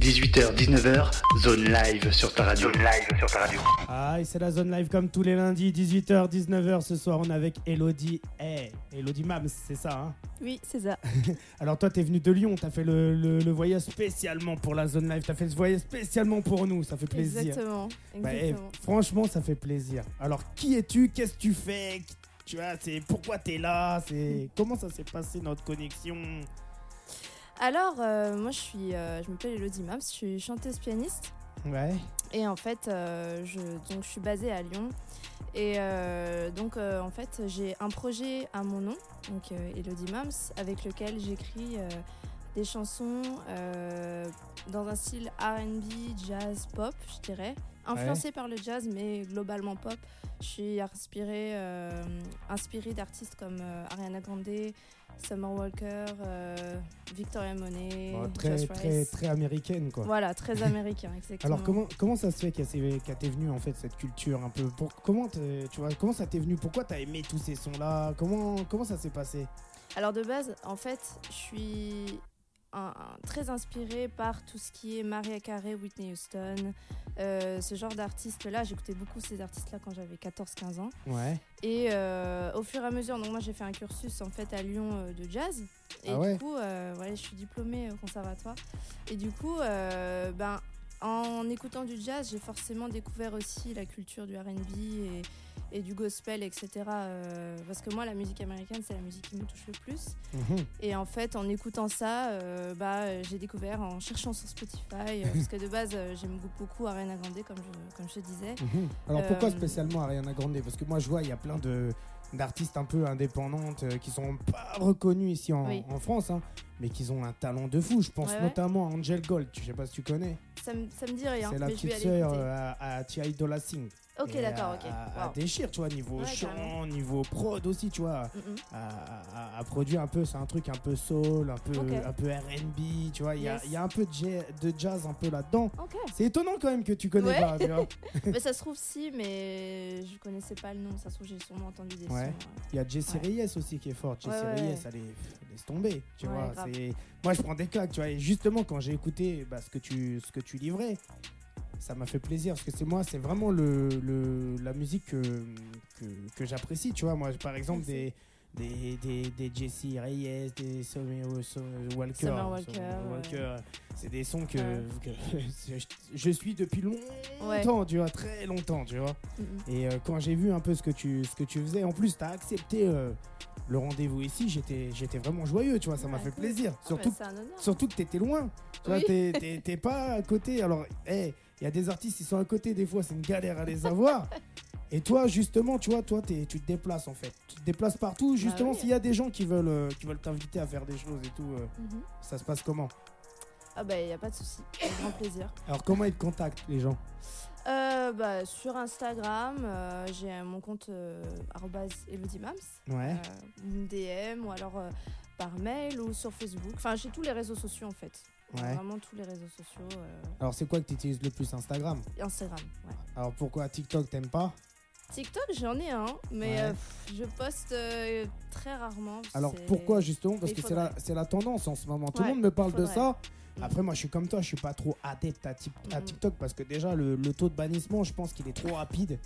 18h, 19h, zone live sur ta radio. Zone live sur ta radio. Ah, et c'est la zone live comme tous les lundis, 18h, 19h. Ce soir, on est avec Elodie. Eh, Elodie Mams, c'est ça, hein? Oui, c'est ça. Alors, toi, t'es venu de Lyon, t'as fait le, le- le voyage spécialement pour la zone live, t'as fait ce voyage spécialement pour nous, ça fait plaisir. Exactement. Bah, eh, exactement. franchement, ça fait plaisir. Alors, qui es-tu? Qu'est-ce que tu fais? Tu vois, c'est pourquoi t'es là? C'est comment ça s'est passé notre connexion? Alors, euh, moi, je suis, euh, je m'appelle Elodie Mams, je suis chanteuse pianiste. Ouais. Et en fait, euh, je, donc, je suis basée à Lyon. Et donc, en fait, j'ai un projet à mon nom, donc Elodie Mams, avec lequel j'écris des chansons dans un style RB, jazz, pop, je dirais. Influencé par le jazz, mais globalement pop. Je suis inspirée, euh, inspirée d'artistes comme euh, Ariana Grande, Summer Walker, euh, Victoria Monet, Bon, très, Josh très, Rice. très américaine, quoi. Voilà, très américain, exactement. Alors comment, comment ça se fait s'est- qu'elle t'est venue en fait cette culture un peu pour, comment t'es- tu vois comment ça t'est venu? Pourquoi t'as aimé tous ces sons là comment comment ça s'est passé? Alors de base, en fait, je suis un- un- très inspirée par tout ce qui est Mariah Carey, Whitney Houston, euh, ce genre d'artistes-là. J'écoutais beaucoup ces artistes-là quand j'avais 14-15 ans. ouais Et euh, au fur et à mesure, donc moi j'ai fait un cursus en fait à Lyon euh, de jazz. Et Ah ouais? du coup, ouais, je suis diplômée au conservatoire. Et du coup, ben, en écoutant du jazz, j'ai forcément découvert aussi la culture du RB et, et du gospel, etc. euh, parce que moi, la musique américaine, c'est la musique qui me touche le plus. Mhm. Et en fait, en écoutant ça, euh, bah, j'ai découvert en cherchant sur Spotify, euh, parce que de base, j'aime beaucoup Ariana Grande, comme je, comme je te disais. Mhm. alors pourquoi spécialement Ariana Grande? Parce que moi je vois il y a plein de d'artistes un peu indépendantes qui sont pas reconnus ici en, Oui. en France hein, mais qui ont un talent de fou je pense Ouais, ouais. notamment à Angel Gold je sais pas si tu connais Ça me, ça me dit rien, c'est la petite sœur à, à T.I. Dolla Sign Ok, d'accord, à- ok. à, Wow. déchire tu vois niveau Ouais, chant carrément. niveau prod aussi tu vois Mm, mm. à, à- à produire un peu, c'est un truc un peu soul, un peu, un peu R&B, tu vois, il y, a- Yes. il y a un peu de, ja- de jazz un peu là-dedans. C'est étonnant quand même que tu connais Ouais. pas, mais ça se trouve si, mais je connaissais pas le nom. Ça se trouve, j'ai sûrement entendu des Ouais. sons. Il y a Jessie. Reyes aussi qui est forte. Jessie Reyes, elle est, laisse tomber, tu vois. Moi, je prends des claques, tu vois. Et justement, quand j'ai écouté bah, ce, que tu, ce que tu livrais, ça m'a fait plaisir parce que c'est moi, c'est vraiment le, le- la musique que, que, que j'apprécie, tu vois. Moi, par exemple, des, des, des, des Jessie Reyes, des Summer Walker. Summer Walker, Walker. C'est des sons que, Ouais. que je, je suis depuis longtemps, tu vois, très longtemps, tu vois. Mm, mm. Et euh, quand j'ai vu un peu ce que tu, ce que tu faisais, en plus, tu as accepté euh, le rendez-vous ici, j'étais j'étais vraiment joyeux, tu vois, ça m'a Ouais, fait plaisir. Surtout, bah, surtout que tu étais loin, tu vois, Oui. t'es- t'es t'es pas à côté. Alors, hey, il y a des artistes qui sont à côté, des fois, c'est une galère à les avoir. Et toi, justement, tu vois, toi, tu te déplaces en fait. Tu te déplaces partout. Justement, Bah oui. s'il y a des gens qui veulent euh, qui veulent t'inviter à faire des choses et tout, euh, Mhm. ça se passe comment? Ah bah, il a pas de souci. Avec grand plaisir. Alors, comment ils te contactent, les gens? Euh, bah, sur Instagram, j'ai mon compte elodimams. Ouais. Une DM ou alors par mail ou sur Facebook. Enfin, j'ai tous les réseaux sociaux en fait. Ouais. Vraiment tous les réseaux sociaux. euh, Alors, c'est quoi que tu utilises le plus Instagram? Instagram, ouais. Alors, pourquoi TikTok, t'aimes pas? TikTok, j'en ai un, mais Ouais. euh, pff, je poste euh, très rarement. Alors c'est- pourquoi justement? Parce que c'est la, c'est la tendance en ce moment. Tout le Ouais, monde me parle de faudrait. ça. Mm. Après moi je suis comme toi, je suis pas trop adepte à, Tik- à Mm. TikTok parce que déjà le, le taux de bannissement je pense qu'il est trop rapide.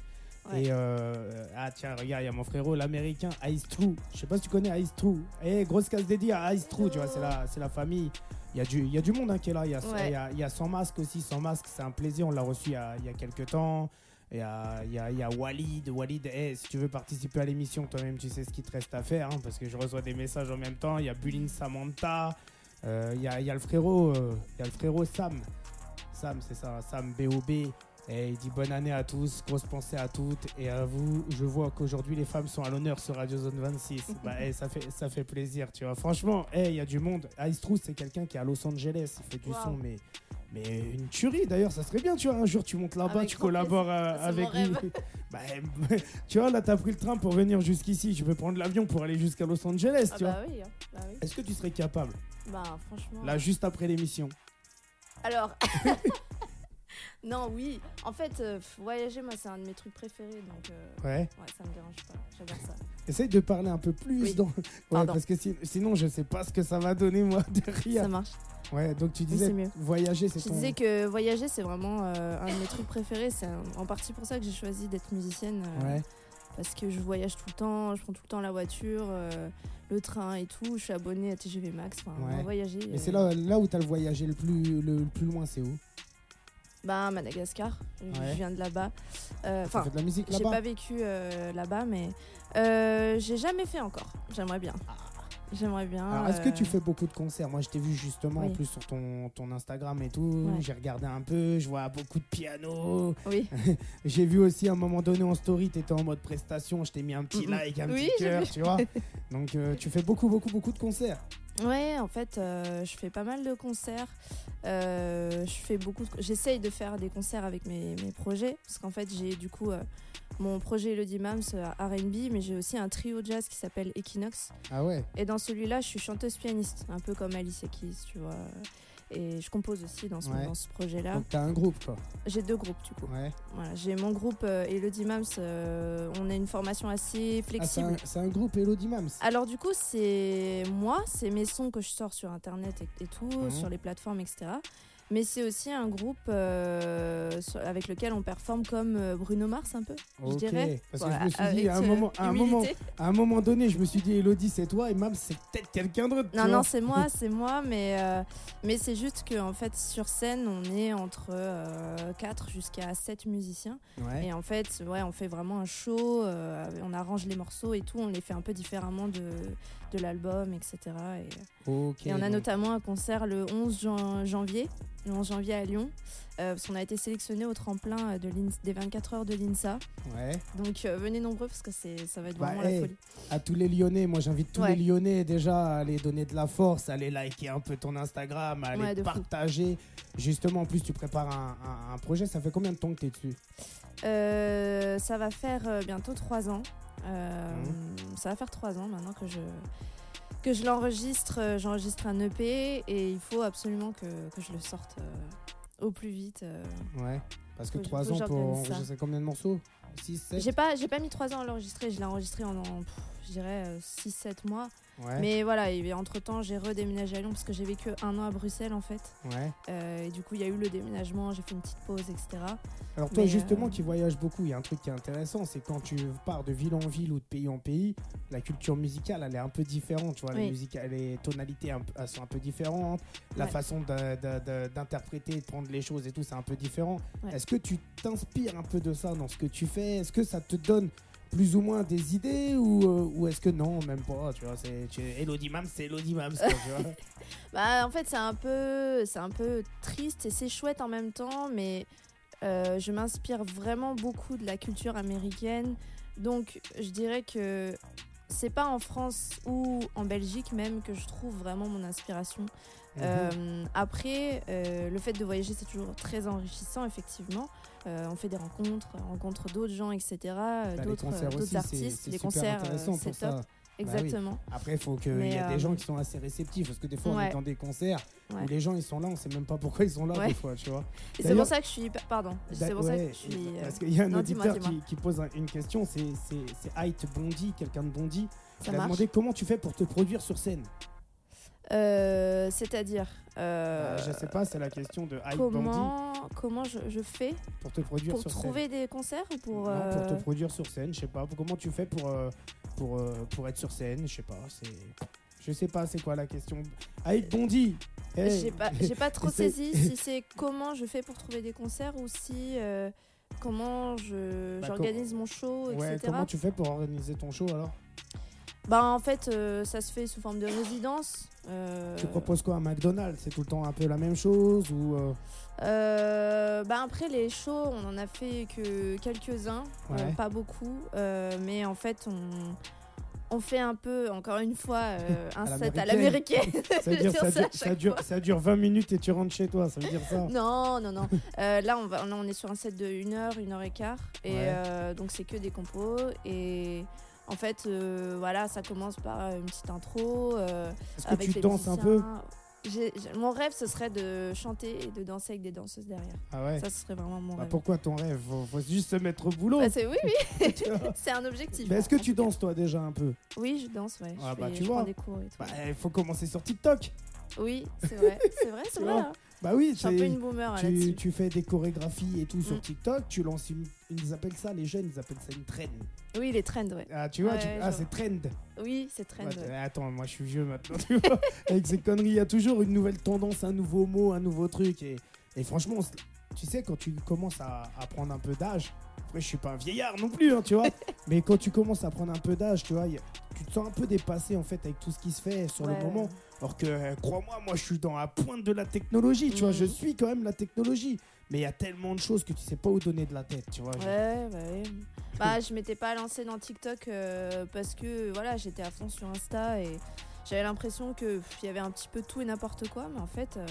Ouais. Et euh, ah tiens regarde il y a mon frérot l'américain Ice True. Je sais pas si tu connais Ice True. Eh grosse casse dédiée à Ice True tu vois c'est la, c'est la famille. Il y, a du, il y a du monde hein, qui est là. Il y a, Ouais. y a, il y a Sans Masque aussi. Sans Masque c'est un plaisir. On l'a reçu il y a, y a quelques temps. Il y a, y, a, il y a Walid. Walid, eh, si tu veux participer à l'émission, toi-même, tu sais ce qu'il te reste à faire. hein, parce que je reçois des messages en même temps. Il y a Bulin Samantha. euh, Il y, a, y a le frérot, euh, il y a le frérot Sam. Sam, c'est ça, Sam BOB. Et il dit bonne année à tous, grosse pensée à toutes et à vous. Je vois qu'aujourd'hui les femmes sont à l'honneur sur Radio Zone 26. bah, eh, ça, fait, ça fait plaisir, tu vois. Franchement, eh, il y a du monde. Ice True, c'est quelqu'un qui est à Los Angeles. Il fait du Wow. son, mais, mais une tuerie d'ailleurs. Ça serait bien, tu vois. Un jour, tu montes là-bas, tu collabores euh, avec lui. Bah, tu vois, là, t'as pris le train pour venir jusqu'ici. Je vais prendre l'avion pour aller jusqu'à Los Angeles, Ah tu vois. bah oui, hein. bah oui. Est-ce que tu serais capable, Bah franchement. là, juste après l'émission? Alors. Non, oui. En fait, euh, voyager, moi, c'est un de mes trucs préférés. Donc, euh, Ouais. ouais, ça me dérange pas. J'adore ça. Essaye de parler un peu plus Oui. dans. Ouais, parce que si- sinon, je sais pas ce que ça va donner, moi, de rire. Ça marche. Ouais, donc tu disais voyager, c'est Je ton. disais que voyager, c'est vraiment euh, un de mes trucs préférés. C'est un- en partie pour ça que j'ai choisi d'être musicienne. euh, Ouais. Parce que je voyage tout le temps, je prends tout le temps la voiture, le train et tout. Je suis abonnée à TGV Max. Enfin, Ouais. voyager. Et c'est là, là où tu as le voyagé le plus, le, le plus loin, c'est où? Bah, Madagascar. Je- Ouais. Je viens de là-bas. Euh, Enfin, j'ai pas vécu euh, là-bas, mais euh, j'ai jamais fait encore. J'aimerais bien. J'aimerais bien. Alors, est-ce que tu euh, fais beaucoup de concerts? Moi, je t'ai vu justement en plus sur ton, ton Instagram et tout. Ouais. J'ai regardé un peu, je vois beaucoup de piano. Oui. J'ai vu aussi à un moment donné en story, tu étais en mode prestation. Je t'ai mis un petit like, un Oui, petit cœur, tu vois. Donc, euh, tu fais beaucoup, beaucoup, beaucoup de concerts. Ouais, en fait, euh, je fais pas mal de concerts. Je fais beaucoup. de- J'essaye de faire des concerts avec mes, mes projets parce qu'en fait, j'ai du coup mon projet Elodie Mams euh, R&B, mais j'ai aussi un trio jazz qui s'appelle Equinox. Ah ouais Et dans celui-là, je suis chanteuse pianiste, un peu comme Alice Keys, tu vois. Et je compose aussi dans ce, Ouais. dans ce projet-là. Donc, tu as un groupe, quoi. J'ai deux groupes du coup. Ouais. Voilà, j'ai mon groupe euh, Elodie Mams. euh, on a une formation assez Ah, c'est flexible. un, c'est un groupe Elodie Mams. Alors du coup, c'est moi, c'est mes sons que je sors sur Internet et, et tout, Mhm. sur les plateformes, etc. Mais c'est aussi un groupe euh, sur- avec lequel on performe comme euh, Bruno Mars un peu, je Ok. dirais. Parce que je me suis dit, avec, à un, euh, moment, à, un moment, à un moment donné, je me suis dit, Elodie, c'est toi, et Mams, c'est peut-être quelqu'un d'autre. tu Non, vois. non, c'est moi, c'est moi, mais, euh, mais c'est juste qu'en fait, sur scène, on est entre 4 jusqu'à 7 musiciens. Ouais. Et en fait, ouais, on fait vraiment un show, euh, on arrange les morceaux et tout, on les fait un peu différemment de, de l'album, etc. Et, on a notamment un concert le 11 jan- janvier, le 11 janvier à Lyon, euh, parce qu'on a été sélectionné au tremplin de l'INS- des 24 heures de l'INSA. Ouais. Donc euh, venez nombreux parce que c'est, ça va être Bah, vraiment hey, la folie. à tous les Lyonnais, moi j'invite tous Ouais. les Lyonnais déjà à aller donner de la force, à aller liker un peu ton Instagram, à aller Ouais, de fou. partager. Justement, en plus, tu prépares un, un- un projet. Ça fait combien de temps que tu es dessus? Euh, ça va faire euh, bientôt 3 ans. Euh, Mhm. Ça va faire 3 ans maintenant que je, que je l'enregistre. J'enregistre un EP et il faut absolument que, que je le sorte au plus vite. Ouais. Parce que Faut- 3 faut ans que pour enregistrer combien de morceaux? 6, 7 J'ai pas, j'ai pas mis 3 ans à l'enregistrer, je l'ai enregistré en, en, pff, je dirais 6-7 mois. Ouais. Mais voilà, et entre temps, j'ai redéménagé à Lyon parce que j'ai vécu un an à Bruxelles en fait. Ouais. Euh, et du coup, il y a eu le déménagement, j'ai fait une petite pause, etc. Alors toi Mais, justement euh, qui voyages beaucoup, il y a un truc qui est intéressant, c'est quand tu pars de ville en ville ou de pays en pays, la culture musicale elle est un peu différente, tu vois, les, Oui. musiques, les tonalités elles sont un peu différentes, la Ouais. façon de- de- de- d'interpréter, de prendre les choses et tout, c'est un peu différent. Est-ce que tu t'inspires un peu de ça dans ce que tu fais Est-ce que ça te donne plus ou moins des idées ou, euh, ou est-ce que non, même pas, tu vois, c'est tu, Elodie Mams, c'est Elodie Mams, quoi, tu vois. Bah, en fait, c'est un peu, c'est un peu triste et c'est chouette en même temps, mais euh, je m'inspire vraiment beaucoup de la culture américaine. Donc, je dirais que c'est pas en France ou en Belgique même que je trouve vraiment mon inspiration. Mhm. Euh, après, euh, le fait de voyager, c'est toujours très enrichissant, effectivement. Euh, on fait des rencontres, on rencontre d'autres gens, etc. euh, Bah, d'autres artistes. Les concerts, euh, c'est top. oui. Exactement. Après, il faut qu'il y ait des euh, gens qui sont assez réceptifs. Parce que des fois, on est dans des concerts Ouais. où les gens ils sont là, on sait même pas pourquoi ils sont là, Ouais. des fois, tu vois. Et c'est pour ça que je suis. Pardon. C'est pour ça que je suis. euh, Parce qu'il y a un non, auditeur qui, qui pose un- une question c'est c'est- c'est Height Bondy, quelqu'un de Bondy. Ça Il a demandé comment tu fais pour te produire sur scène. Euh, C'est-à-dire. euh, Euh, je sais pas, c'est la question de Bondy. Comment, comment je, je fais Pour te produire pour sur trouver des concerts ou pour. Non, pour te euh, produire sur scène, je sais pas. Comment tu fais pour, pour, pour être sur scène, je sais pas. c'est Je sais pas, c'est quoi la question Height Bondy hey. J'ai pas, pas trop saisi si c'est comment je fais pour trouver des concerts ou si comment Bah, j'organise mon show, Ouais, etc. comment tu fais pour organiser ton show alors? Bah en fait euh, ça se fait sous forme de résidence. euh, Tu proposes quoi à McDonald's? C'est tout le temps un peu la même chose ou euh, Euh, bah après les shows, on en a fait que quelques-uns, Ouais. pas beaucoup, mais en fait on, on fait un peu, encore une fois, euh, un À set à l'américaine. ça veut Je dire dire ça, ça dure, ça, dure, ça dure 20 minutes et tu rentres chez toi, ça veut dire ça non, non, non. Euh, là on, va, là, on est sur un set de 1 heure, 1 heure et quart, et Ouais. euh, donc c'est que des compos, et en fait, euh, voilà, ça commence par une petite intro. euh, Est-ce que avec tu danses un peu mon rêve, ce serait de chanter et de danser avec des danseuses derrière. Ah ouais Ça, ce serait vraiment mon Bah, rêve. Pourquoi ton rêve faut, faut juste se mettre au boulot. Bah, c'est- oui, c'est un objectif. Est-ce que tu danses toi déjà un peu Oui, je danse, ouais. Ah je bah, fais- tu je vois. prends des cours et tout. Bah, il faut commencer sur TikTok. Oui, c'est vrai, c'est vrai, c'est vrai. hein. Bah oui, suis un peu c'est- une boomer tu, tu fais des chorégraphies et tout sur Mm. TikTok, tu lances une, ils appellent ça, les jeunes, ils appellent ça une trend. Oui, les trends, ouais. Ah, tu vois, Ouais, tu- je ah, c'est trend. Oui, c'est trend. Ouais, ouais. t- Attends, moi je suis vieux maintenant, tu vois. Avec ces conneries, il y a toujours une nouvelle tendance, un nouveau mot, un nouveau truc. Et, et franchement, on se- tu sais, quand tu commences à, à prendre un peu d'âge, après je suis pas un vieillard non plus, hein, tu vois, mais quand tu commences à prendre un peu d'âge, tu vois, y a- tu te sens un peu dépassé en fait avec tout ce qui se fait sur Ouais. le moment. Alors que, euh, crois-moi, moi je suis dans la pointe de la technologie, tu vois, Mhm. je suis quand même la technologie. Mais il y a tellement de choses que tu sais pas où donner de la tête, tu vois. Ouais, bah ouais. Bah, je m'étais pas lancée dans TikTok euh, parce que voilà, j'étais à fond sur Insta et j'avais l'impression que pff, il y avait un petit peu tout et n'importe quoi, mais en fait, euh,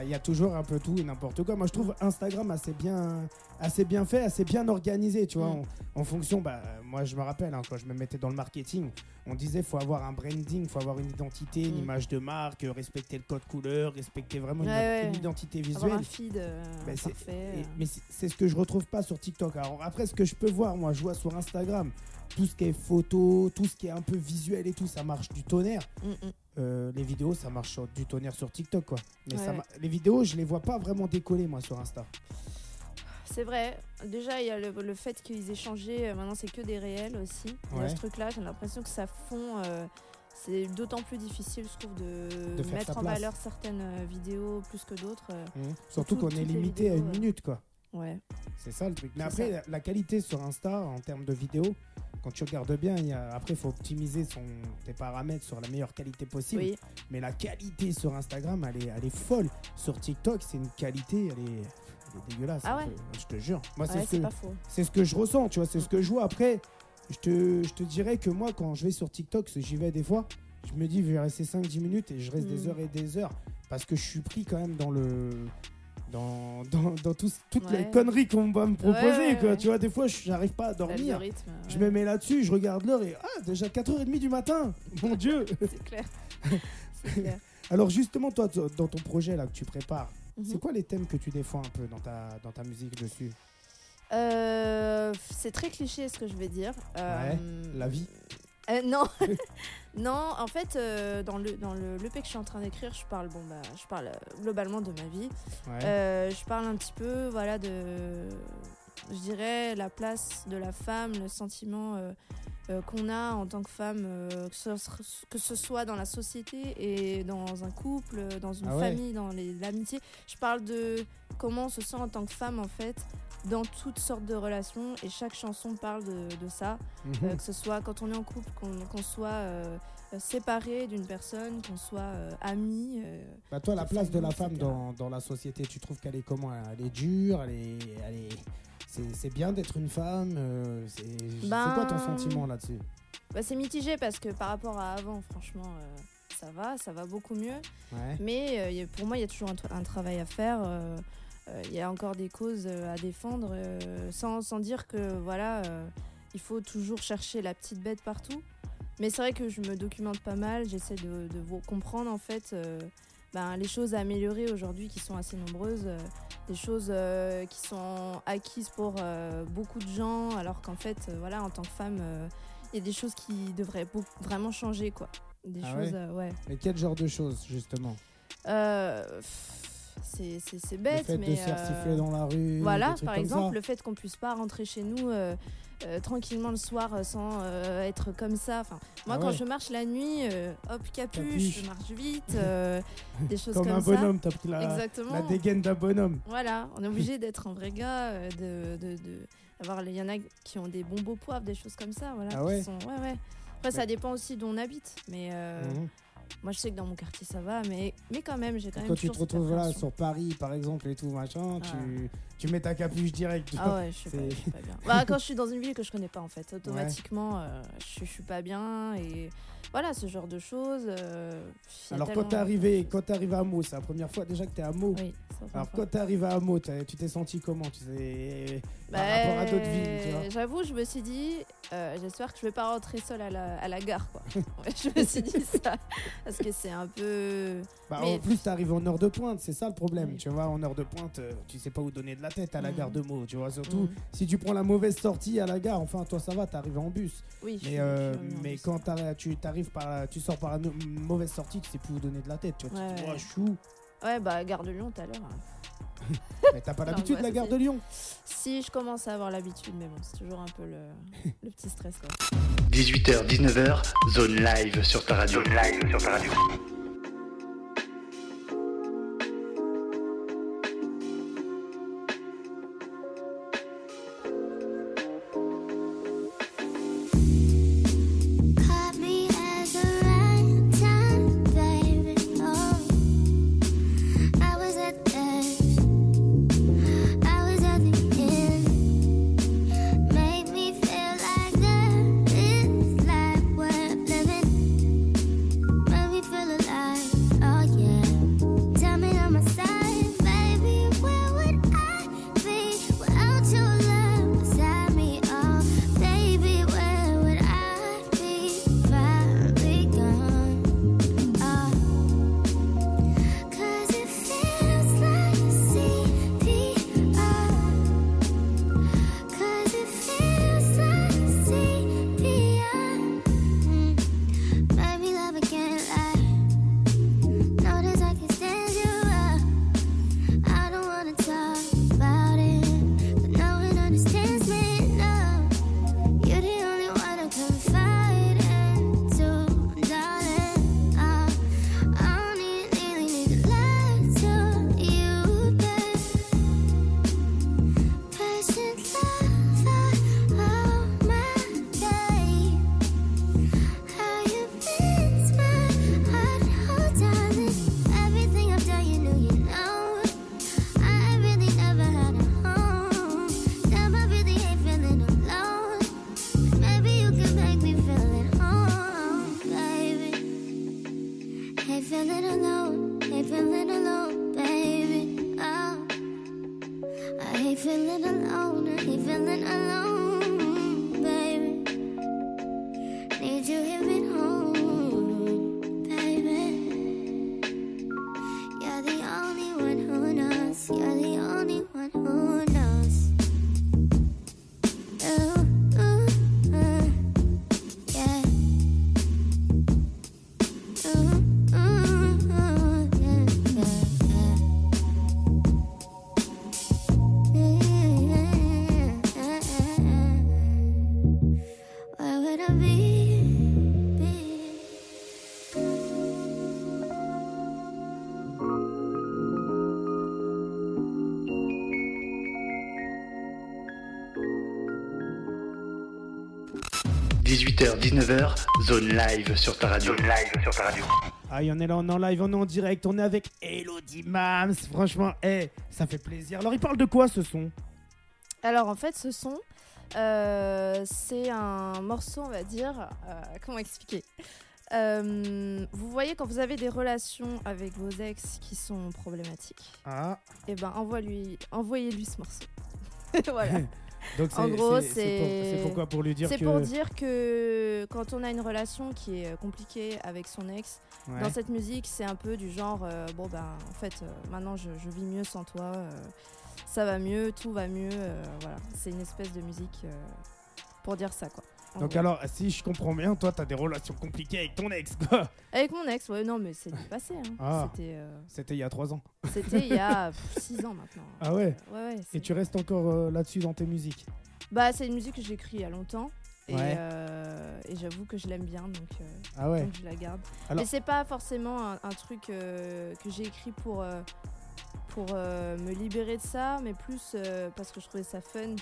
Bah, il y a toujours un peu tout et n'importe quoi. Moi, je trouve Instagram assez bien, assez bien fait, assez bien organisé, tu vois. Mm. En, en fonction, bah, moi, je me rappelle, hein, quand je me mettais dans le marketing, on disait faut avoir un branding, faut avoir une identité, une Mm. image de marque, euh, respecter le code couleur, respecter vraiment une, Ouais, ouais. une identité avoir visuelle. un feed euh, Bah, c'est- parfait. Et- euh. mais c'est c'est ce que je retrouve pas sur TikTok. Alors après, ce que je peux voir, moi, je vois sur Instagram, tout ce qui est photo, tout ce qui est un peu visuel et tout, ça marche du tonnerre. Mm, mm. Euh, les vidéos, ça marche sur du tonnerre sur TikTok, quoi. Mais Ouais, ça les vidéos, je les vois pas vraiment décoller, moi, sur Insta. C'est vrai. Déjà, il y a le, le fait qu'ils aient changé. euh, Maintenant, c'est que des réels aussi. Ouais. ce truc-là, j'ai l'impression que ça fond. euh, c'est d'autant plus difficile, je trouve, de, mettre en place. valeur certaines vidéos plus que d'autres. euh. Surtout Tout- qu'on est limité à une minute, quoi. Ouais. C'est ça le truc. Mais après, la, la qualité sur Insta, en termes de vidéos, quand tu regardes bien, il y a, après, il faut optimiser son, tes paramètres sur la meilleure qualité possible. Oui. Mais la qualité sur Instagram, elle est, elle est folle. Sur TikTok, c'est une qualité, elle est, elle est dégueulasse. Ah ouais peu. Je te jure. Moi, Ouais, c'est ce, ce que je ressens, tu vois, c'est ce que je vois. Après, je te, je te dirais que moi, quand je vais sur TikTok, j'y vais des fois, je me dis, je vais rester 5-10 minutes et je reste des Mm. heures et des heures. Parce que je suis pris quand même dans le. Dans, dans, dans toutes les Ouais. conneries qu'on va me proposer, Ouais, ouais, quoi. ouais. Tu vois, des fois, je n'arrive pas à dormir. Je ouais. me mets là-dessus, je regarde l'heure et ah, déjà 4h30 du matin. Mon Dieu. C'est clair. clair. Alors justement, toi, dans ton projet là que tu prépares, Mhm. c'est quoi les thèmes que tu défends un peu dans ta, dans ta musique dessus? Euh, c'est très cliché ce que je vais dire. Euh, la vie. Euh, non, non. En fait, euh, dans le dans le l'EP que je suis en train d'écrire, je parle bon bah, je parle euh, globalement de ma vie. Ouais. Euh, je parle un petit peu, voilà, de, je dirais la place de la femme, le sentiment qu'on a en tant que femme, que, ce, que ce soit dans la société et dans un couple, dans une Ah ouais. famille, dans les- l'amitié. Je parle de comment on se sent en tant que femme en fait dans toutes sortes de relations et chaque chanson parle de, de ça, Mhm. Euh, que ce soit quand on est en couple, qu'on soit euh, séparé d'une personne, qu'on soit euh, amis. euh, Bah toi, la place de la femme dans, dans la société, tu trouves qu'elle est comment? Elle est dure Elle est, elle est... C'est, bien d'être une femme C'est, Ben- quoi ton sentiment là-dessus? Bah, c'est mitigé parce que par rapport à avant, franchement, ça va, ça va beaucoup mieux. Ouais. Mais pour moi, il y a toujours un travail à faire. Euh, euh, Il y a encore des causes euh, à défendre, euh, sans, sans dire que voilà, il faut toujours chercher la petite bête partout. Mais c'est vrai que je me documente pas mal, j'essaie de, de vous comprendre en fait ben, les choses à améliorer aujourd'hui qui sont assez nombreuses, des choses qui sont acquises pour beaucoup de gens, alors qu'en fait, voilà, en tant que femme, il y a des choses qui devraient vraiment changer, quoi. Des Ah choses, ouais? ouais. Mais quel genre de choses, justement? Euh, pff, c'est c'est Le bête, fait mais. de se faire euh, siffler dans la rue Voilà, par exemple, ça. le fait qu'on puisse pas rentrer chez nous euh, euh, tranquillement le soir euh, sans euh, être comme ça. Enfin, moi, Ah quand je marche la nuit, euh, hop, capuche, Capuche. je marche vite, euh, des choses Comme comme, un ça. bonhomme, t'as pris la, Exactement. la dégaine d'un bonhomme. Voilà, on est obligé d'être un vrai gars, euh, de, de, de- avoir- il y en a qui ont des bons beaux poivres, des choses comme ça, voilà. Ah ouais sont- ouais, ouais. Après, ça dépend aussi d'où on habite, mais euh, Mhm. Moi, je sais que dans mon quartier, ça va, mais, mais quand même, j'ai quand même Quand tu te retrouves voilà, appréhension. sur Paris, par exemple, et tout, machin, Ah. tu, tu mets ta capuche direct. Ah ouais, je suis, pas, C'est- je suis pas bien. Bah, quand je suis dans une ville que je connais pas, en fait, automatiquement, euh, je, je suis pas bien. Et voilà, ce genre de choses. euh, Alors quand t'es arrivé, quand arrivé à Meaux, c'est la première fois déjà que t'es à Meaux. Oui, Alors, quand t'es arrivé à Meaux, tu t'es senti comment? Tu sais, Par Bah, rapport à d'autres villes, J'avoue, je me suis dit, euh, j'espère que je vais pas rentrer seule à la, à la gare, quoi. Ouais, je me suis dit ça. Parce que c'est un peu. Bah, Mais- En plus, t'arrives en heure de pointe, c'est ça le problème. Oui. Tu vois, en heure de pointe, euh, tu sais pas où donner de la tête à la gare de Meaux. Tu vois, surtout Mm. si tu prends la mauvaise sortie à la gare, enfin, toi ça va, t'arrives en bus. Oui, Mais, euh, je mais quand tu t'arrives par, tu sors par la no- mauvaise sortie, tu sais plus où donner de la tête. Tu vois, tu te dis, Ouais. oh, chou. Ouais, bah, gare de Lyon tout à l'heure. hein. Mais t'as pas l'habitude de la gare de Lyon. Si, je commence à avoir l'habitude, mais bon, c'est toujours un peu le, le petit stress, quoi. 18h, 19h, zone live sur ta radio. Zone live sur ta radio. 18h, 19h, zone live sur ta radio. Zone live sur ta radio. Ah, on est là, on est en live, on est en direct, on est avec Elodie Mams. Franchement, eh, ça fait plaisir. Alors, il parle de quoi ce son? Alors en fait, ce son, euh, c'est un morceau, on va dire, euh, comment expliquer? Euh, Vous voyez quand vous avez des relations avec vos ex qui sont problématiques, Ah, et ben envoie-lui- envoyez-lui ce morceau. voilà. donc En c'est- gros, c'est- pour- pourquoi Pour lui dire C'est que. pour dire que quand on a une relation qui est euh, compliquée avec son ex, Ouais. dans cette musique, c'est un peu du genre, euh, bon ben en fait, euh, maintenant je, je vis mieux sans toi, euh, ça va mieux, tout va mieux, voilà. C'est une espèce de musique pour dire ça quoi. Donc, alors, si je comprends bien, toi, t'as des relations compliquées avec ton ex, quoi. Avec mon ex, ouais, non mais c'est du passé. hein. Ah. C'était, euh, C'était il y a trois ans. c'était il y a 6 ans maintenant. Ah ouais ouais, ouais, Et c'est- tu restes encore euh, là-dessus dans tes musiques? Bah c'est une musique que j'ai écrite il y a longtemps. Et, Ouais. euh, et j'avoue que je l'aime bien, donc, euh, Ah ouais donc je la garde. Alors- Mais c'est pas forcément un, un truc euh, que j'ai écrit pour, euh, pour euh, me libérer de ça, mais plus euh, parce que je trouvais ça fun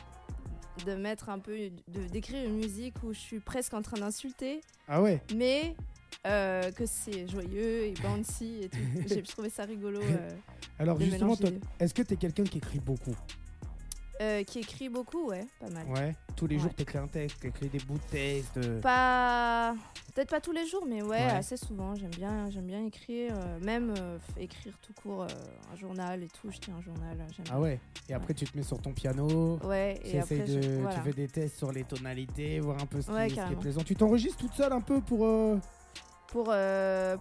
de mettre un peu, de d'écrire une musique où je suis presque en train d'insulter, Ah ouais mais euh, que c'est joyeux et bouncy et tout. J'ai trouvé ça rigolo. euh. Alors justement, est-ce que t'es quelqu'un qui écrit beaucoup? Euh, qui écrit beaucoup, ouais, pas mal. Ouais. Tous les Ouais. jours, t'écris un texte, t'écris des bouts de texte. Pas peut-être pas tous les jours, mais ouais, Ouais. assez souvent. J'aime bien, j'aime bien écrire, euh, même euh, écrire tout court, un journal et tout. Je tiens un journal. J'aime Ah ouais. Et après, tu te mets sur ton piano. Ouais, Tu, et après, essayes de, je- voilà. tu fais des tests sur les tonalités, voir un peu ce qui, Ouais, ce qui est plaisant. Tu t'enregistres toute seule un peu pour. pour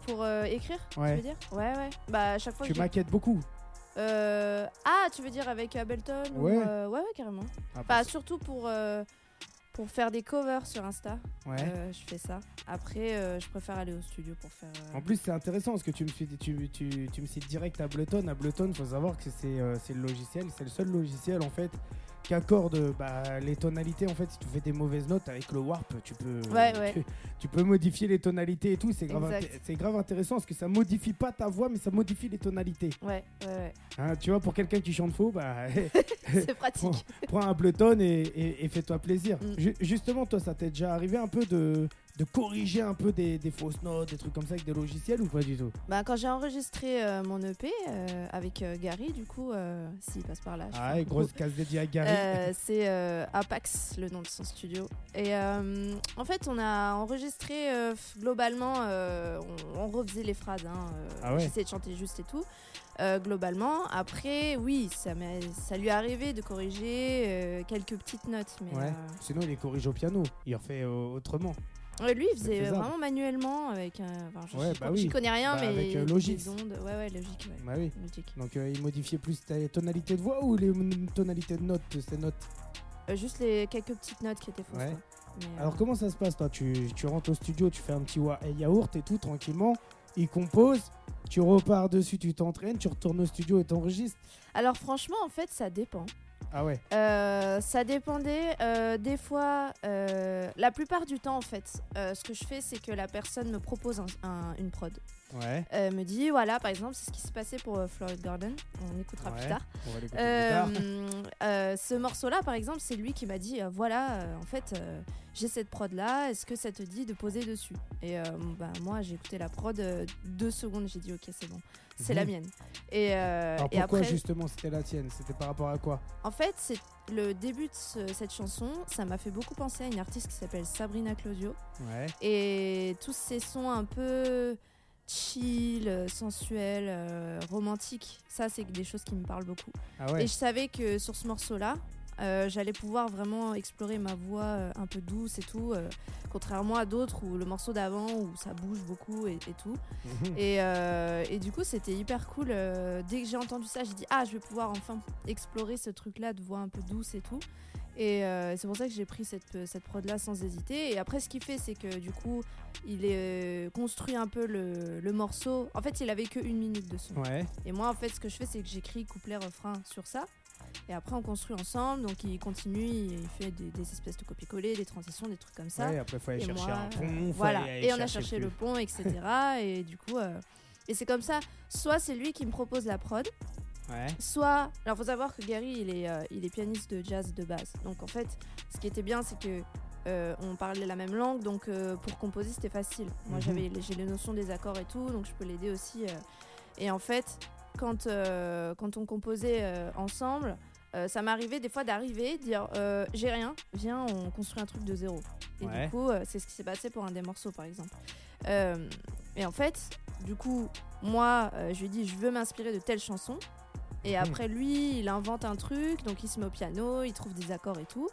pour écrire, tu veux dire? Ouais, ouais. Bah à chaque fois. Tu que maquettes beaucoup. Euh, Ah, tu veux dire avec Ableton ou, Ouais. euh, ouais, ouais, carrément. Ah, Bah surtout pour euh, pour faire des covers sur Insta. ouais. Je fais ça. Après, je préfère aller au studio pour faire. En plus, c'est intéressant parce que tu me, suis, tu, tu, tu me cites direct Ableton. Ableton, faut savoir que c'est c'est le logiciel, c'est le seul logiciel en fait qui accorde bah, les tonalités. En fait, si tu fais des mauvaises notes avec le warp, tu peux, Ouais, ouais. tu, tu peux modifier les tonalités et tout. C'est grave, c'est grave intéressant parce que ça modifie pas ta voix, mais ça modifie les tonalités. Ouais, ouais, ouais. Hein, tu vois, pour quelqu'un qui chante faux, bah, C'est pratique. prends Ableton et, et- et fais-toi plaisir. Mm. Ju- justement, toi, ça t'est déjà arrivé un peu de, de corriger un peu des, des fausses notes, des trucs comme ça avec des logiciels ou pas du tout? Bah, quand j'ai enregistré euh, mon EP euh, avec euh, Gary, du coup, s'il passe par là. Ah, grosse case dédiée à Gary. C'est Apax, le nom de son studio. Et en fait, on a enregistré globalement, on, on refaisait les phrases. Hein, Ah ouais. J'essayais de chanter juste et tout. Globalement, après, oui, ça, ça lui est arrivé de corriger quelques petites notes. Mais, Ouais. Sinon, il les corrige au piano. Il refait autrement. Euh, ouais, lui, il faisait faisable. vraiment manuellement avec un. enfin, je- Ouais, bah oui. connais rien, Bah, mais avec, euh, des Logic. ondes. Ouais, ouais, logique. Ouais. Bah oui. Donc, euh, il modifiait plus tes tonalités de voix ou les tonalités de notes, ces notes? Euh, juste les quelques petites notes qui étaient fausses. Ouais. Mais, euh, Alors, comment ça se passe, toi? Tu, tu rentres au studio, tu fais un petit wa- yaourt et tout, tranquillement. Il compose. Tu repars dessus, tu t'entraînes, tu retournes au studio et t'enregistres. alors, franchement, en fait, ça dépend. Ah ouais. Euh, ça dépendait. euh, des fois, euh, la plupart du temps, en fait, ce que je fais, c'est que la personne me propose un- un- une prod. Ouais. Me dit, voilà, par exemple, c'est ce qui s'est passé pour Florid Garden. On écoutera Ouais. plus tard. On va plus tard. Ce morceau-là, par exemple, c'est lui qui m'a dit, voilà, en fait, j'ai cette prod-là. Est-ce que ça te dit de poser dessus? Et bah, moi, j'ai écouté la prod deux secondes. J'ai dit, ok, c'est bon, c'est la mienne. Et, euh, Alors, et pourquoi après, justement c'était la tienne? C'était par rapport à quoi? En fait, c'est le début de ce- cette chanson, ça m'a fait beaucoup penser à une artiste qui s'appelle Sabrina Claudio. Ouais. Et tous ces sons un peu chill, sensuels, euh, romantiques, ça c'est des choses qui me parlent beaucoup. Ah ouais. Et je savais que sur ce morceau-là, euh, j'allais pouvoir vraiment explorer ma voix euh, un peu douce et tout, euh, contrairement à d'autres où le morceau d'avant où ça bouge beaucoup et, et tout. Et, et du coup, c'était hyper cool. dès que j'ai entendu ça, j'ai dit Ah, je vais pouvoir enfin explorer ce truc-là de voix un peu douce et tout. Et c'est pour ça que j'ai pris cette, cette prod-là sans hésiter. Et après, ce qu'il fait, c'est que du coup, il est construit un peu le, le morceau. En fait, il avait que une minute de son. Ouais. Et moi, en fait, ce que je fais, c'est que j'écris couplet, refrain sur ça. Et après, on construit ensemble. Donc, il continue, il fait des, des espèces de copier-coller, des transitions, des trucs comme ça. Ouais, après, faut aller Et chercher moi, un pont. euh, faut voilà. aller- aller Et on a cherché le pont, etc. et du coup, euh, et c'est comme ça. Soit c'est lui qui me propose la prod, Ouais. soit. Alors, faut savoir que Gary, il est, euh, il est pianiste de jazz de base. Donc, en fait, ce qui était bien, c'est que euh, on parlait la même langue, donc euh, pour composer, c'était facile. Moi, Mhm. j'avais, j'ai les notions des accords et tout, donc je peux l'aider aussi. euh. Et en fait, quand, euh, quand on composait euh, ensemble, euh, ça m'arrivait des fois d'arriver, dire j'ai rien, viens, on construit un truc de zéro. Et Ouais. du coup, c'est ce qui s'est passé pour un des morceaux, par exemple. Et en fait, du coup, moi, je lui dis je veux m'inspirer de telle chanson. Et Mhm. après, lui, il invente un truc, donc il se met au piano, il trouve des accords et tout.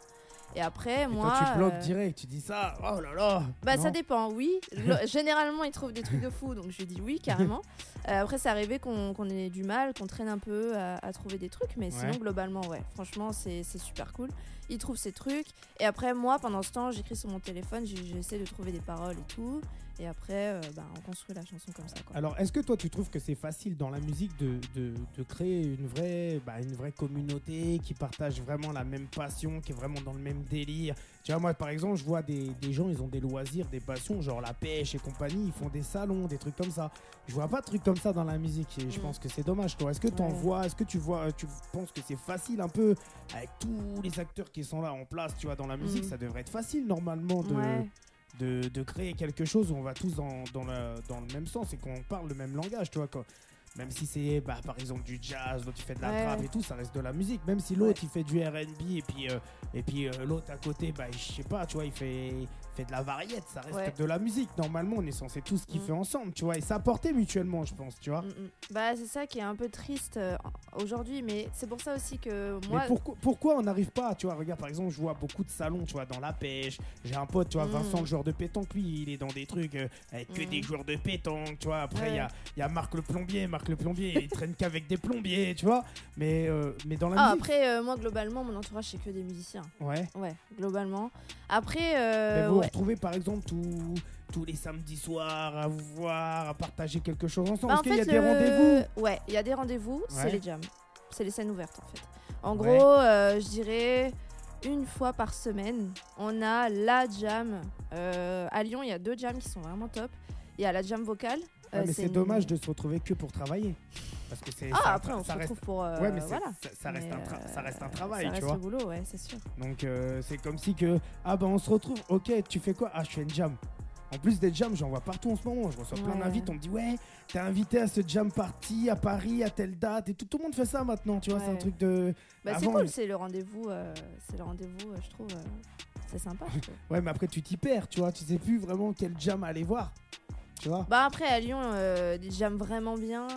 Et après, Et moi. toi, tu bloques euh, direct, tu dis ça, oh là là bah Non ça dépend, oui. Généralement, il trouve des trucs de fou, donc je dis oui, carrément. Euh, après, c'est arrivé qu'on ait du mal, qu'on traîne un peu à, à trouver des trucs, mais sinon, globalement, ouais. Franchement, c'est super cool. Il trouve ses trucs, et après, moi, pendant ce temps, j'écris sur mon téléphone, j'essaie de trouver des paroles et tout. Et après, euh, bah, on construit la chanson comme ça, quoi. Alors, est-ce que toi, tu trouves que c'est facile dans la musique de, de, de créer une vraie, bah, une vraie communauté qui partage vraiment la même passion, qui est vraiment dans le même délire? Tu vois, moi, par exemple, je vois des, des gens, ils ont des loisirs, des passions, genre la pêche et compagnie, ils font des salons, des trucs comme ça. Je vois pas de trucs comme ça dans la musique et je Mm. pense que c'est dommage, toi. Est-ce que tu en Ouais. vois, est-ce que tu vois, tu penses que c'est facile un peu avec tous les acteurs qui sont là en place, tu vois, dans la musique, Mm. ça devrait être facile normalement de Ouais. De, de créer quelque chose où on va tous dans, dans, le, dans le même sens et qu'on parle le même langage, tu vois. Quoi. même si c'est bah, par exemple du jazz, l'autre il fait de la Ouais, trap et tout, ça reste de la musique. Même si l'autre il fait du R&B et puis euh, et puis euh, l'autre à côté, bah je sais pas, tu vois, il fait fait de la variette, ça reste Ouais. de la musique. Normalement, on est censé tous kiffer Mm. ensemble, tu vois, et s'apporter mutuellement, je pense, tu vois. Mm, mm. Bah, c'est ça qui est un peu triste euh, aujourd'hui, mais c'est pour ça aussi que moi. Mais pourquoi, pourquoi on n'arrive pas Tu vois, regarde, par exemple, je vois beaucoup de salons, tu vois, dans la pêche. J'ai un pote, tu vois, Mm. Vincent, le joueur de pétanque, lui, il est dans des trucs euh, avec que Mm. des joueurs de pétanque, tu vois. Après, il y, a, y a Marc le plombier. Marc le plombier, il traîne qu'avec des plombiers, tu vois. Mais, euh, mais dans la Ah, musique. après, moi, globalement, mon entourage, c'est que des musiciens. Ouais. Ouais, globalement. Après, vous vous ouais. par exemple, tous tous les samedis soirs à vous voir, à partager quelque chose ensemble? Bah, Est-ce en qu'il y a des le- rendez-vous Ouais, il y a des rendez-vous, c'est les jams. C'est les scènes ouvertes, en fait. En gros, euh, je dirais une fois par semaine, on a la jam. Euh, à Lyon, il y a deux jams qui sont vraiment top. Il y a la jam vocale. Ouais, euh, mais c'est une- dommage de se retrouver que pour travailler. Parce que c'est. Ah, après, on se reste- retrouve pour. euh, Ouais, mais c'est- voilà. ça, ça reste Mais, un tra- euh, ça reste un travail, ça tu vois. le boulot, ouais, c'est sûr. Donc euh, c'est comme si que ah ben on se retrouve. Ok, tu fais quoi? Ah je fais une jam. En plus des jams, j'en vois partout en ce moment. Je reçois plein d'invites. On me dit ouais, t'es invité à ce jam party à Paris à telle date et tout. Tout le monde fait ça maintenant. Tu vois, c'est un truc de. Bah, c'est cool, c'est le rendez-vous. euh, c'est le rendez-vous, euh, je trouve. euh, c'est sympa. Ouais, mais après tu t'y perds. Tu vois, tu sais plus vraiment quel jam aller voir. Tu vois bah, après, à Lyon, euh, jams vraiment bien,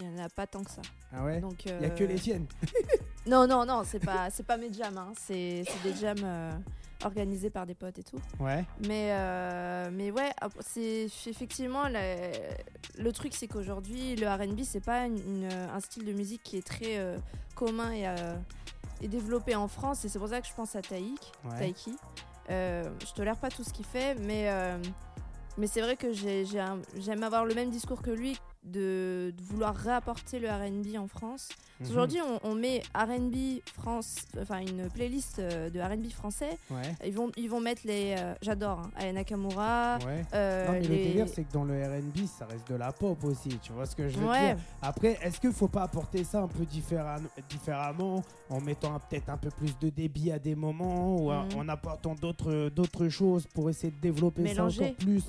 il n'y en a pas tant que ça. Ah ouais. Donc, Il y a que euh, les tiennes. Non, non, non, c'est pas, c'est pas mes jams. Hein. C'est, c'est des jams euh, organisés par des potes et tout. Ouais. Mais, euh, mais ouais, ap- c'est effectivement la- le truc, c'est qu'aujourd'hui, le RB, c'est pas une- une- un style de musique qui est très euh, commun et, euh, et développé en France. Et c'est pour ça que je pense à Taïk, Ouais. Taiki. Je tolère pas tout ce qu'il fait, mais, mais c'est vrai que j'aime avoir le même discours que lui de, de vouloir réapporter le RB en France. Mhm. Aujourd'hui, on, on met RB France, enfin une playlist euh, de RB français. Ouais. Ils vont, ils vont mettre les. euh, J'adore, hein, Aya Nakamura. Ouais. euh, Non mais les- le délire c'est que dans le R&B ça reste de la pop aussi, tu vois ce que je veux Ouais, dire Après, est-ce qu'il faut pas apporter ça un peu différem- différemment en mettant peut-être un peu plus de débit à des moments ou en- Mhm. en apportant d'autres choses pour essayer de développer ça Mélanger. encore plus?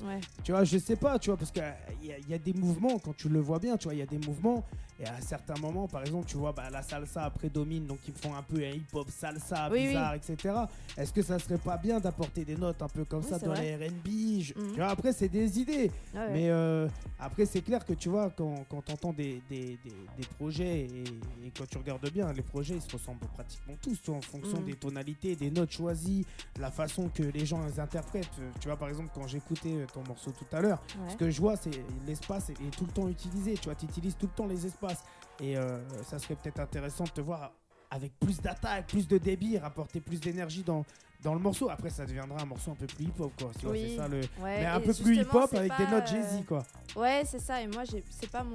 Tu vois, je sais pas, tu vois, parce qu'il y, y a des mouvements, quand tu le vois bien, tu vois, il y a des mouvements, et à certains moments, par exemple, tu vois, bah, la salsa prédomine, donc ils font un peu un hip-hop salsa, Oui, bizarre, etc. Est-ce que ça serait pas bien d'apporter des notes un peu comme Oui, ça dans vrai. les R&B Je- Mhm. Après, c'est des idées, ouais. mais euh, après, c'est clair que tu vois, quand, quand tu entends des, des, des- des projets et, et quand tu regardes bien, les projets ils se ressemblent pratiquement tous, tu vois, en fonction Mhm. des tonalités, des notes choisies, la façon que les gens les interprètent. Tu vois, par exemple, quand j'écoutais ton morceau tout à l'heure, Ouais. ce que je vois, c'est l'espace est, est tout le temps utilisé. Tu vois, tu utilises tout le temps les espaces. Et euh, ça serait peut-être intéressant de te voir avec plus d'attaque, plus de débit, rapporter plus d'énergie dans, dans le morceau. Après, ça deviendra un morceau un peu plus hip-hop, quoi. Tu Oui. c'est ça le. Ouais, Mais un peu plus hip-hop avec des notes euh, Jay-Z, quoi. Ouais, c'est ça. Et moi, c'est pas mon,